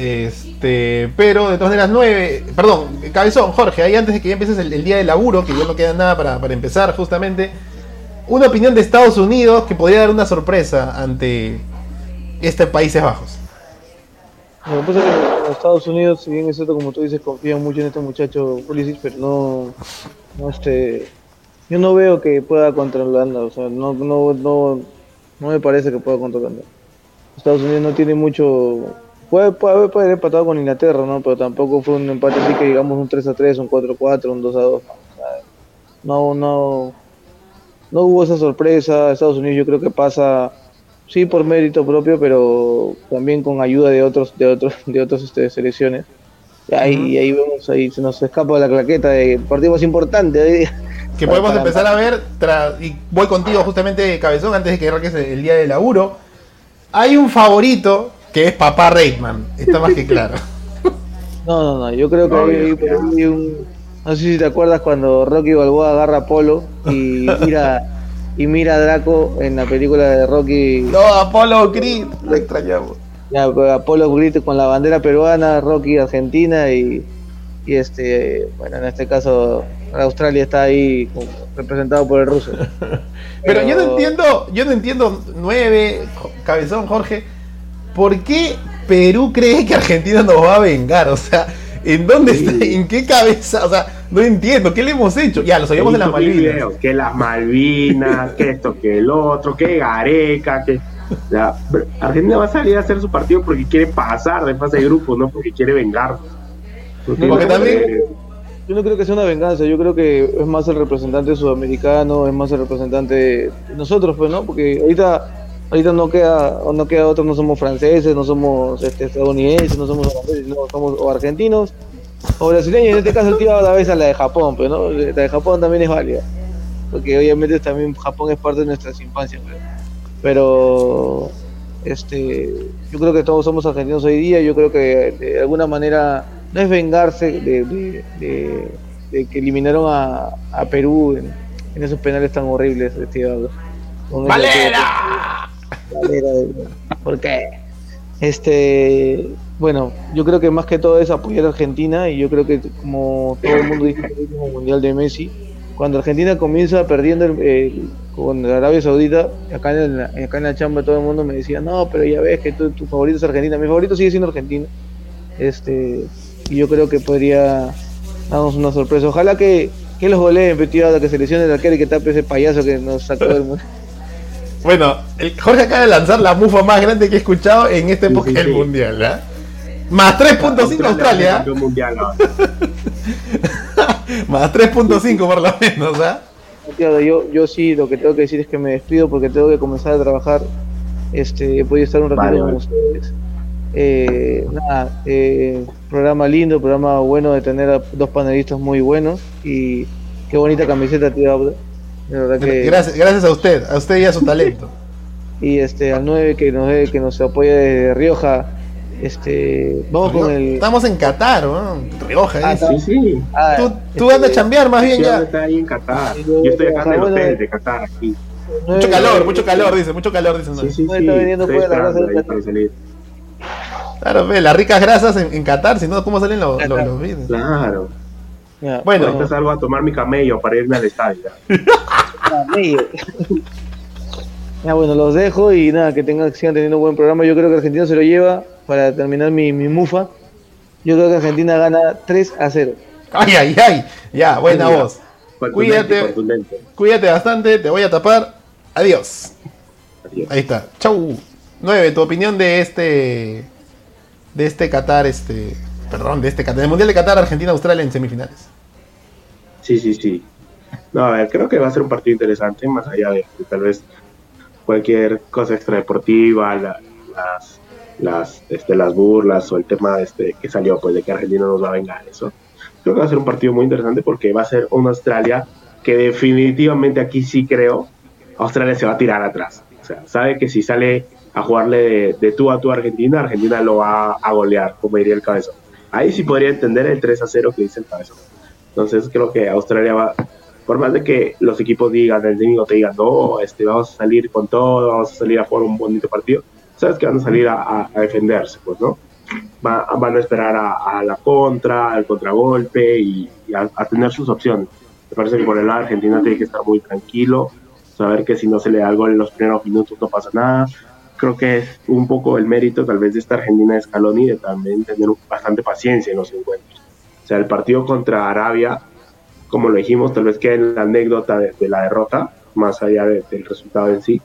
Este, pero de todas maneras, 9. Perdón, cabezón, Jorge, ahí antes de que ya empieces el, el, día de laburo, que ya no queda nada para, para, empezar, justamente. Una opinión de Estados Unidos que podría dar una sorpresa ante este Países Bajos. Lo que pasa es que en Estados Unidos, si bien es cierto, como tú dices, confían mucho en este muchacho Pulisic, pero no, no este, yo no veo que pueda contra Holanda, o sea, no, no, no, no me parece que pueda contra Holanda. Estados Unidos no tiene mucho. Puede, puede, haber, puede empatado con Inglaterra, ¿no? Pero tampoco fue un empate así que digamos un 3 a 3, un 4 a 4, un 2 a 2. No, no. No hubo esa sorpresa. Estados Unidos yo creo que pasa sí por mérito propio, pero también con ayuda de otros, de otros, de otras este, selecciones. Y ahí, uh -huh. ahí vemos, ahí se nos escapa la claqueta de partido más importante hoy día. Que podemos empezar a ver, y voy contigo justamente, Cabezón, antes de que arranques el día de laburo hay un favorito que es Papá Reitman, está más que claro. No, no, no, yo creo que hay, hay, un. No sé si te acuerdas cuando Rocky Balboa agarra a Polo y mira, y mira a Draco en la película de Rocky. No, Apolo Creed, lo extrañamos. Ya, Apolo Creed con la bandera peruana, Rocky Argentina y, y este, bueno, en este caso Australia está ahí representado por el ruso. Pero, Pero, yo no entiendo, yo no entiendo nueve, cabezón Jorge, ¿por qué Perú cree que Argentina nos va a vengar? O sea, ¿en dónde sí. está? ¿En qué cabeza? O sea, no entiendo, ¿qué le hemos hecho? Ya, lo sabíamos de las Malvinas. Que las Malvinas, que esto, que el otro, que Gareca, que. La, Argentina va a salir a hacer su partido porque quiere pasar de fase de grupo, no porque quiere vengar. Porque, porque también yo no creo que sea una venganza, yo creo que es más el representante sudamericano, es más el representante de nosotros, pues, ¿no? Porque ahorita, ahorita no queda, no queda otro, no somos franceses, no somos este, estadounidenses, no somos o argentinos o brasileños. En este caso el tío a la vez a la de Japón, pues, ¿no? La de Japón también es válida, porque obviamente también Japón es parte de nuestras infancias, pero, pero este, yo creo que todos somos argentinos hoy día, yo creo que de alguna manera no es vengarse de, de, de, de que eliminaron a, a Perú en, en, esos penales tan horribles. ¡Valera! Valera ¿Por qué? Este, bueno, yo creo que más que todo es apoyar a Argentina y yo creo que como todo el mundo dice el último mundial de Messi, cuando Argentina comienza perdiendo el, el, con Arabia Saudita, acá en, la, acá en la chamba todo el mundo me decía, no, pero ya ves que tu, tu favorito es Argentina, mi favorito sigue siendo Argentina. Este, y yo creo que podría damos una sorpresa. Ojalá que, que los goleen, tío, que seleccione el arquero y que tape ese payaso que nos sacó del mundo. Bueno, el Jorge acaba de lanzar la mufa más grande que he escuchado en esta época sí, del sí. mundial, ¿ah? Más 3.5 Australia. campeón mundial ahora. Más 3.5 por lo menos, ¿ah? Tío, yo, yo sí, lo que tengo que decir es que me despido porque tengo que comenzar a trabajar. Este, he podido estar un ratito Vale, con vale. ustedes. Eh, nada, eh, programa lindo, programa bueno de tener a dos panelistas muy buenos y qué bonita camiseta, tío. De verdad que Gracias, gracias a usted, a usted y a su talento. y este al 9 que nos que nos apoya desde Rioja. Este, vamos con el Estamos en Qatar, ¿no? Rioja, Ah. Sí, sí. ah, Tú, tú este, andas a chambear más bien ya. está ahí en Qatar. Yo estoy acá en el hotel de Qatar, aquí. Mucho calor, mucho calor, dice, mucho calor, dice. Sí, sí, No sí. está vendiendo Estoy fuera, esperando gracias ahí a- para salir. Claro, ve, las ricas grasas en, en Qatar, si no, ¿cómo salen los, los, los videos? Claro. Ya, Bueno. Ahorita salgo a tomar mi camello para irme al estadio. Amigo. Ya bueno, los dejo y nada, que tengan, sigan teniendo un buen programa. Yo creo que Argentina se lo lleva para terminar mi, mi mufa. Yo creo que Argentina gana 3 a 0. Ay, ay, ay. Ya, buena Sí, voz. Cuídate. contundente. Cuídate bastante, te voy a tapar. Adiós. Adiós. Ahí está. Chau. 9, tu opinión de este. De este Qatar, este. Perdón, de este Qatar. Del Mundial de Qatar, Argentina-Australia en semifinales. Sí, sí, sí. No, a ver, creo que va a ser un partido interesante, más allá de, tal vez cualquier cosa extradeportiva, la- las, las, este, las burlas o el tema este que salió, pues de que Argentina nos va a vengar, eso. Creo que va a ser un partido muy interesante porque va a ser una Australia que definitivamente aquí sí creo, Australia se va a tirar atrás. O sea, sabe que si sale a jugarle de, de tú a tú a Argentina, Argentina lo va a golear, como diría el cabezón. Ahí sí podría entender el 3 a 0 que dice el cabezón. Entonces creo que Australia va, por más de que los equipos digan, el técnico te diga, no, este, vamos a salir con todo, vamos a salir a jugar un bonito partido, sabes que van a salir a, defenderse, pues, ¿no? Va- van a esperar a, la contra, al contragolpe y, a, tener sus opciones. Me parece que por el Argentina tiene que estar muy tranquilo, saber que si no se le da el gol en los primeros minutos no pasa nada. Creo que es un poco el mérito tal vez de esta Argentina de Scaloni de también tener bastante paciencia en los encuentros. O sea, el partido contra Arabia, como lo dijimos, tal vez quede en la anécdota de, de la derrota, más allá de- del resultado en sí.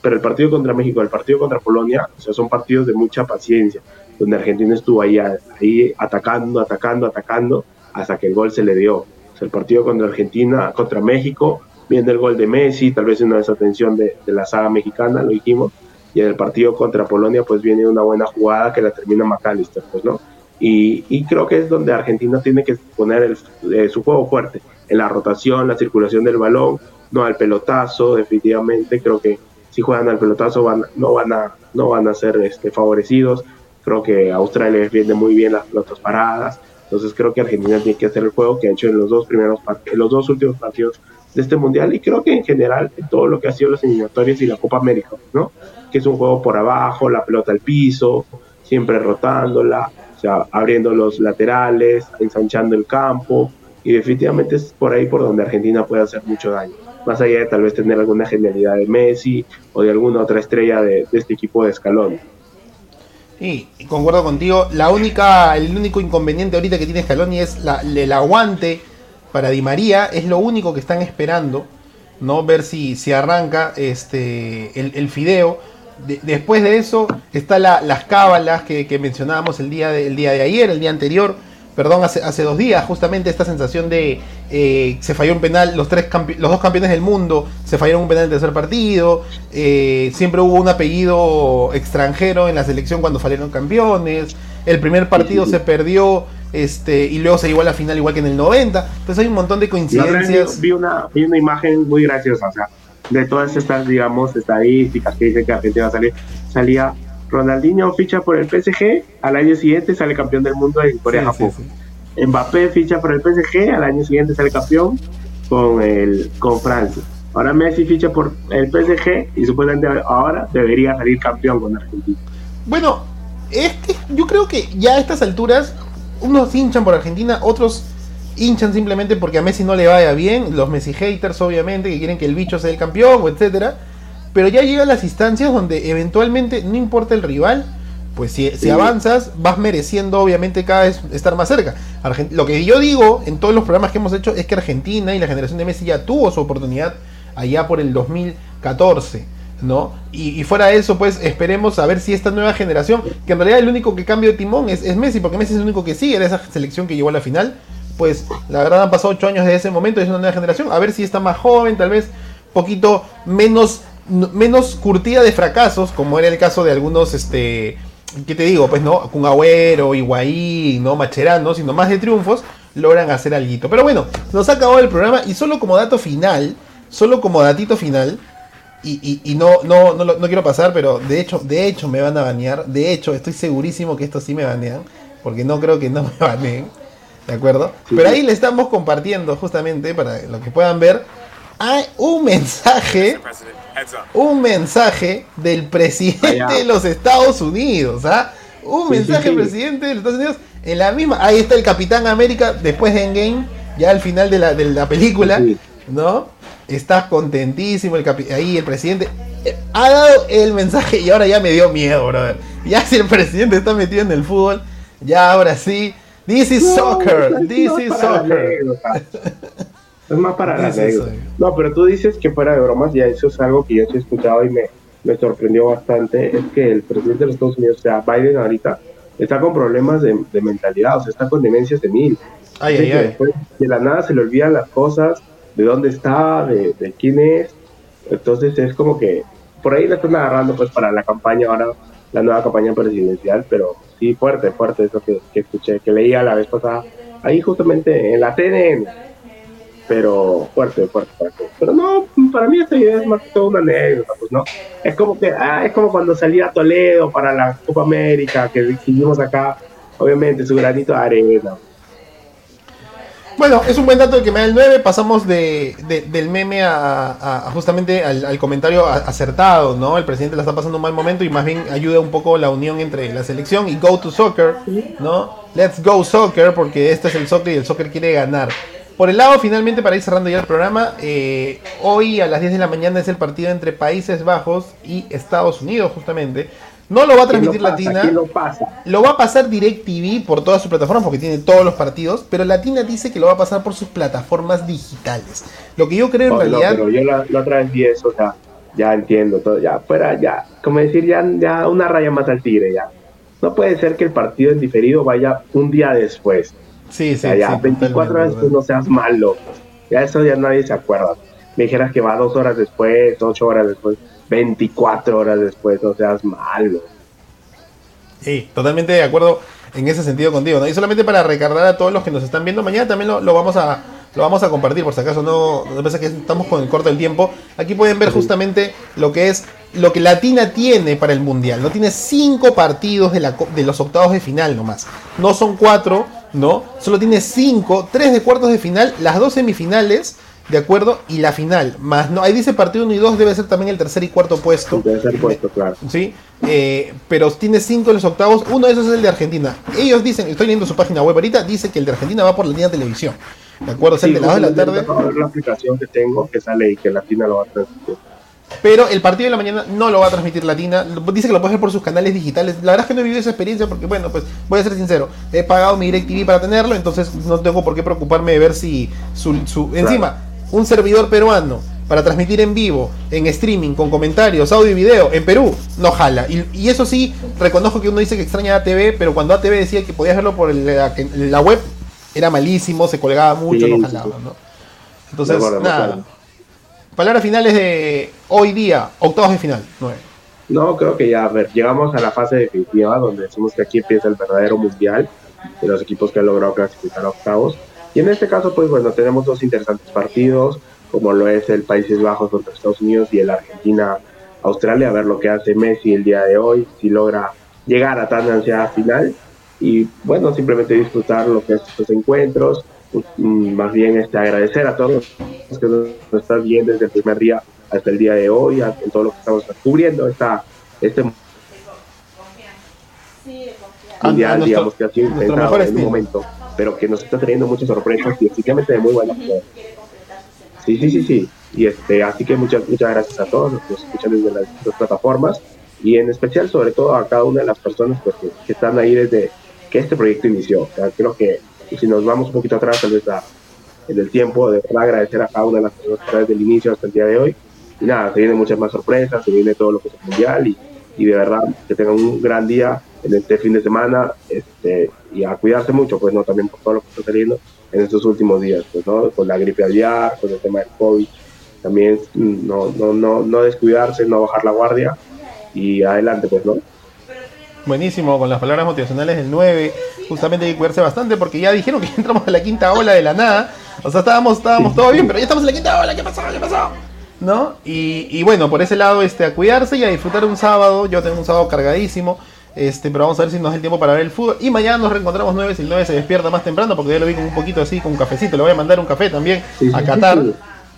Pero el partido contra México, el partido contra Polonia, o sea, son partidos de mucha paciencia, donde Argentina estuvo ahí, ahí atacando, atacando, atacando, hasta que el gol se le dio. O sea, el partido contra Argentina, contra México, viene el gol de Messi, tal vez una desatención de, de la saga mexicana, lo dijimos, y en el partido contra Polonia, pues viene una buena jugada que la termina McAllister, pues, ¿no? Y, y creo que es donde Argentina tiene que poner el- eh, su juego fuerte, en la rotación, la circulación del balón, no al pelotazo, definitivamente creo que si juegan al pelotazo van, no van a no van a ser este, favorecidos. Creo que Australia defiende muy bien las pelotas paradas. Entonces creo que Argentina tiene que hacer el juego que ha hecho en los dos primeros en los dos últimos partidos de este mundial y creo que en general en todo lo que ha sido las eliminatorias y la Copa América, ¿no? Que es un juego por abajo, la pelota al piso, siempre rotándola, o sea, abriendo los laterales, ensanchando el campo y definitivamente es por ahí por donde Argentina puede hacer mucho daño. Más allá de tal vez tener alguna genialidad de Messi o de alguna otra estrella de, este equipo de escalón. Sí, y concuerdo contigo. La única, el único inconveniente ahorita que tiene Scaloni es el aguante para Di María. Es lo único que están esperando. ¿no? Ver si, si arranca este el, el fideo. De- después de eso está la- las cábalas que, que mencionábamos el día, de, el día de ayer, el día anterior. Perdón, hace, hace dos días, justamente esta sensación de eh, se falló un penal, los, tres campe- los dos campeones del mundo se fallaron un penal en el tercer partido, eh, siempre hubo un apellido extranjero en la selección cuando fallaron campeones, el primer partido se perdió este y luego se llegó a la final igual que en el 90, entonces hay un montón de coincidencias. vi una, vi una imagen muy graciosa, o sea, de todas estas, digamos, estadísticas que dicen que Argentina va a salir, salía Ronaldinho ficha por el PSG, al año siguiente sale campeón del mundo en Corea-Japón. sí, sí. Mbappé ficha por el PSG, al año siguiente sale campeón con el con Francia. Ahora Messi ficha por el PSG y supuestamente ahora debería salir campeón con Argentina. Bueno, es que yo creo que ya a estas alturas, unos hinchan por Argentina, otros hinchan simplemente porque a Messi no le vaya bien, los Messi haters obviamente, que quieren que el bicho sea el campeón, o etcétera. Pero ya llegan las instancias donde eventualmente, no importa el rival, pues si, si avanzas, vas mereciendo obviamente cada vez estar más cerca. lo que yo digo en todos los programas que hemos hecho es que Argentina y la generación de Messi ya tuvo su oportunidad allá por el 2014. ¿No? Y, fuera de eso, pues esperemos a ver si esta nueva generación, que en realidad el único que cambia de timón es, es Messi, porque Messi es el único que sigue en esa selección que llegó a la final, pues la verdad han pasado ocho años de ese momento, es una nueva generación, a ver si está más joven, tal vez poquito menos, menos curtida de fracasos, como era el caso de algunos, este, ¿qué te digo? Pues no, con Agüero, Higuaín, no, Macherano, sino más de triunfos, logran hacer algo. Pero bueno, nos ha acabado el programa y solo como dato final, solo como datito final, y, y, no, no, no, no, quiero pasar, pero de hecho, de hecho me van a banear. De hecho, estoy segurísimo que esto sí me banean. Porque no creo que no me baneen. ¿De acuerdo? Pero ahí le estamos compartiendo justamente para lo que puedan ver. Hay un mensaje. Un mensaje del presidente de los Estados Unidos. ¿ah? Un mensaje del presidente de los Estados Unidos. En la misma. Ahí está el Capitán América después de Endgame. Ya al final de la, de la película. ¿No? Estás contentísimo, el ahí el presidente eh, ha dado el mensaje y ahora ya me dio miedo, brother. Ya si el presidente está metido en el fútbol, ya ahora sí. This is soccer, this is soccer. Es más para la No, pero tú dices que fuera de bromas, ya eso es algo que yo he escuchado y me, me sorprendió bastante, es que el presidente de los Estados Unidos, o sea, Biden ahorita, está con problemas de, mentalidad, o sea, está con demencias de mil. Ay, ay, ay. de la nada se le olvidan las cosas, de dónde está, de, de, quién es. Entonces es como que por ahí le están agarrando pues para la campaña ahora, la nueva campaña presidencial, pero sí fuerte, fuerte eso que, que escuché, que leía la vez pasada, ahí justamente en la CNN. Pero fuerte, fuerte, fuerte. Pero no, para mí esta idea es más que todo una anécdota, pues no. Es como que, ah, es como cuando salía Toledo para la Copa América, que decidimos acá, obviamente su granito de arena. Bueno, es un buen dato el que me da el 9. Pasamos de, del meme a, justamente al, comentario acertado, ¿no? El presidente la está pasando un mal momento y más bien ayuda un poco la unión entre la selección y Go to Soccer, ¿no? Let's Go Soccer, porque este es el soccer y el soccer quiere ganar. Por el lado, finalmente, para ir cerrando ya el programa, eh, hoy a las 10 de la mañana es el partido entre Países Bajos y Estados Unidos, justamente. No lo va a transmitir Latina. Lo, pasa? lo va a pasar DirecTV por todas sus plataformas porque tiene todos los partidos, pero Latina dice que lo va a pasar por sus plataformas digitales. Lo que yo creo en realidad. pero yo la, otra vez vi eso, o sea, ya entiendo todo, ya fuera, ya, como decir, ya, ya una raya mata al tigre, ya. No puede ser que el partido en diferido vaya un día después. Sí, sí, ya, 24 horas después no seas malo. Ya eso ya nadie se acuerda. Me dijeras que va dos horas después, ocho horas después 24 horas después, no seas malo. Sí, totalmente de acuerdo en ese sentido contigo, ¿no? Y solamente para recordar a todos los que nos están viendo, mañana también lo, vamos a lo vamos a compartir, por si acaso no, no pasa que estamos con el corto del tiempo. Aquí pueden ver justamente lo que es lo que Latina tiene para el Mundial. No tiene cinco partidos de, la, de los octavos de final nomás. No son cuatro, ¿no? Solo tiene cinco, tres de cuartos de final, las dos semifinales ¿De acuerdo? Y la final, más no, ahí dice partido 1 y 2, debe ser también el tercer y cuarto puesto. Debe ser puesto, claro. Sí, eh, pero tiene 5 en los octavos, uno de esos es el de Argentina. Ellos dicen, estoy leyendo su página web ahorita, dice que el de Argentina va por la línea de televisión. ¿De acuerdo? es el de las 2 de la tarde. La aplicación que tengo que sale y que Latina lo va a transmitir. Pero el partido de la mañana no lo va a transmitir Latina. Dice que lo puede hacer por sus canales digitales. La verdad es que no he vivido esa experiencia porque, bueno, pues voy a ser sincero. He pagado mi DirecTV para tenerlo, entonces no tengo por qué preocuparme de ver si su... su... Encima, un servidor peruano para transmitir en vivo, en streaming, con comentarios, audio y video, en Perú, no jala. Y, eso sí, reconozco que uno dice que extraña ATV, pero cuando ATV decía que podías verlo por la, web, era malísimo, se colgaba mucho, no jalaba, ¿no? Entonces, nada. Palabras finales de hoy día, octavos de final, nueve. No, creo que ya, a ver, llegamos a la fase definitiva donde decimos que aquí empieza el verdadero mundial de los equipos que han logrado clasificar a octavos. Y en este caso, pues bueno, tenemos dos interesantes partidos, como lo es el Países Bajos contra Estados Unidos y el Argentina-Australia, a ver lo que hace Messi el día de hoy, si logra llegar a tan ansiada final. Y bueno, simplemente disfrutar lo que es estos encuentros, mm, más bien este, agradecer a todos los que nos están viendo desde el primer día hasta el día de hoy, en todo lo que estamos cubriendo esta, este mundial, digamos que ha sido intentado en un momento pero que nos está trayendo muchas sorpresas y efectivamente de muy buena Sí, sí, sí, sí. Y este, así que muchas, muchas gracias a todos los que nos escuchan desde las, plataformas y en especial sobre todo a cada una de las personas pues, que, están ahí desde que este proyecto inició. creo que si nos vamos un poquito atrás tal vez en el tiempo, de verdad agradecer a cada una de las personas desde el inicio hasta el día de hoy. Y nada, se vienen muchas más sorpresas, se viene todo lo que es el mundial y, y de verdad que tengan un gran día en este fin de semana este, y a cuidarse mucho, pues no, también por todo lo que está saliendo en estos últimos días, pues no, con la gripe aviar, con el tema del COVID, también mm, no, no, no, no descuidarse, no bajar la guardia y adelante, pues no. Buenísimo, con las palabras motivacionales del 9, justamente hay que cuidarse bastante porque ya dijeron que entramos en la quinta ola de la nada, o sea, estábamos, estábamos todo bien, pero ya estamos en la quinta ola, ¿qué pasó? ¿Qué pasó? ¿No? Y, y bueno, por ese lado, este, a cuidarse y a disfrutar un sábado, yo tengo un sábado cargadísimo, este, pero vamos a ver si nos da el tiempo para ver el fútbol. Y mañana nos reencontramos 9 si el 9 se despierta más temprano, porque ya lo vi con un poquito así, con un cafecito. Le voy a mandar un café también a Qatar.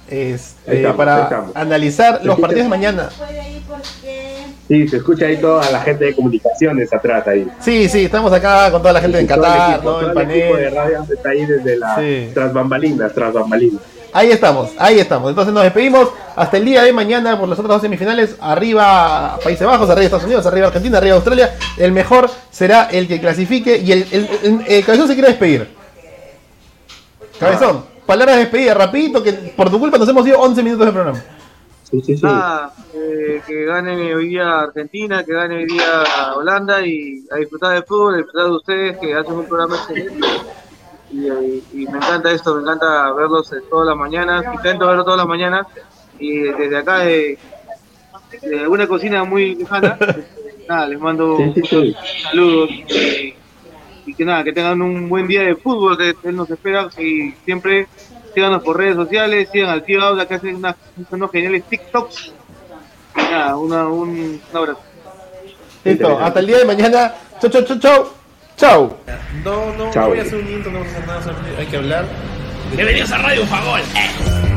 Este, para analizar los partidos de mañana. Sí, se escucha ahí toda la gente de comunicaciones atrás ahí. Sí, sí, estamos acá con toda la gente de Qatar, todo el, panel. de radio está ahí desde la tras bambalinas, tras bambalinas. Ahí estamos, ahí estamos. Entonces nos despedimos hasta el día de mañana por las otras dos semifinales. Arriba Países Bajos, arriba Estados Unidos, arriba Argentina, arriba Australia. El mejor será el que clasifique y el, el, Cabezón se quiere despedir. Cabezón, palabras de despedida, rapidito, que por tu culpa nos hemos ido 11 minutos de programa. Sí, sí, sí. Ah, que gane hoy día Argentina, que gane hoy día Holanda y a disfrutar del fútbol, a disfrutar de ustedes que hacen un programa excelente y, me encanta esto, me encanta verlos todas las mañanas, intento verlos todas las mañanas y desde acá de, una cocina muy lejana, nada, les mando saludos y, que nada, que tengan un buen día de fútbol que él nos espera y siempre síganos por redes sociales, sigan al tío Auda que hace unas, unos geniales TikToks y nada, una, un, un abrazo. Listo, hasta el día de mañana. Chau, chau, chau, chau. Chau. No, no, no voy a hacer un intro, no voy a hacer nada, hay que hablar. Bienvenidos a Radio Fagol. Eh.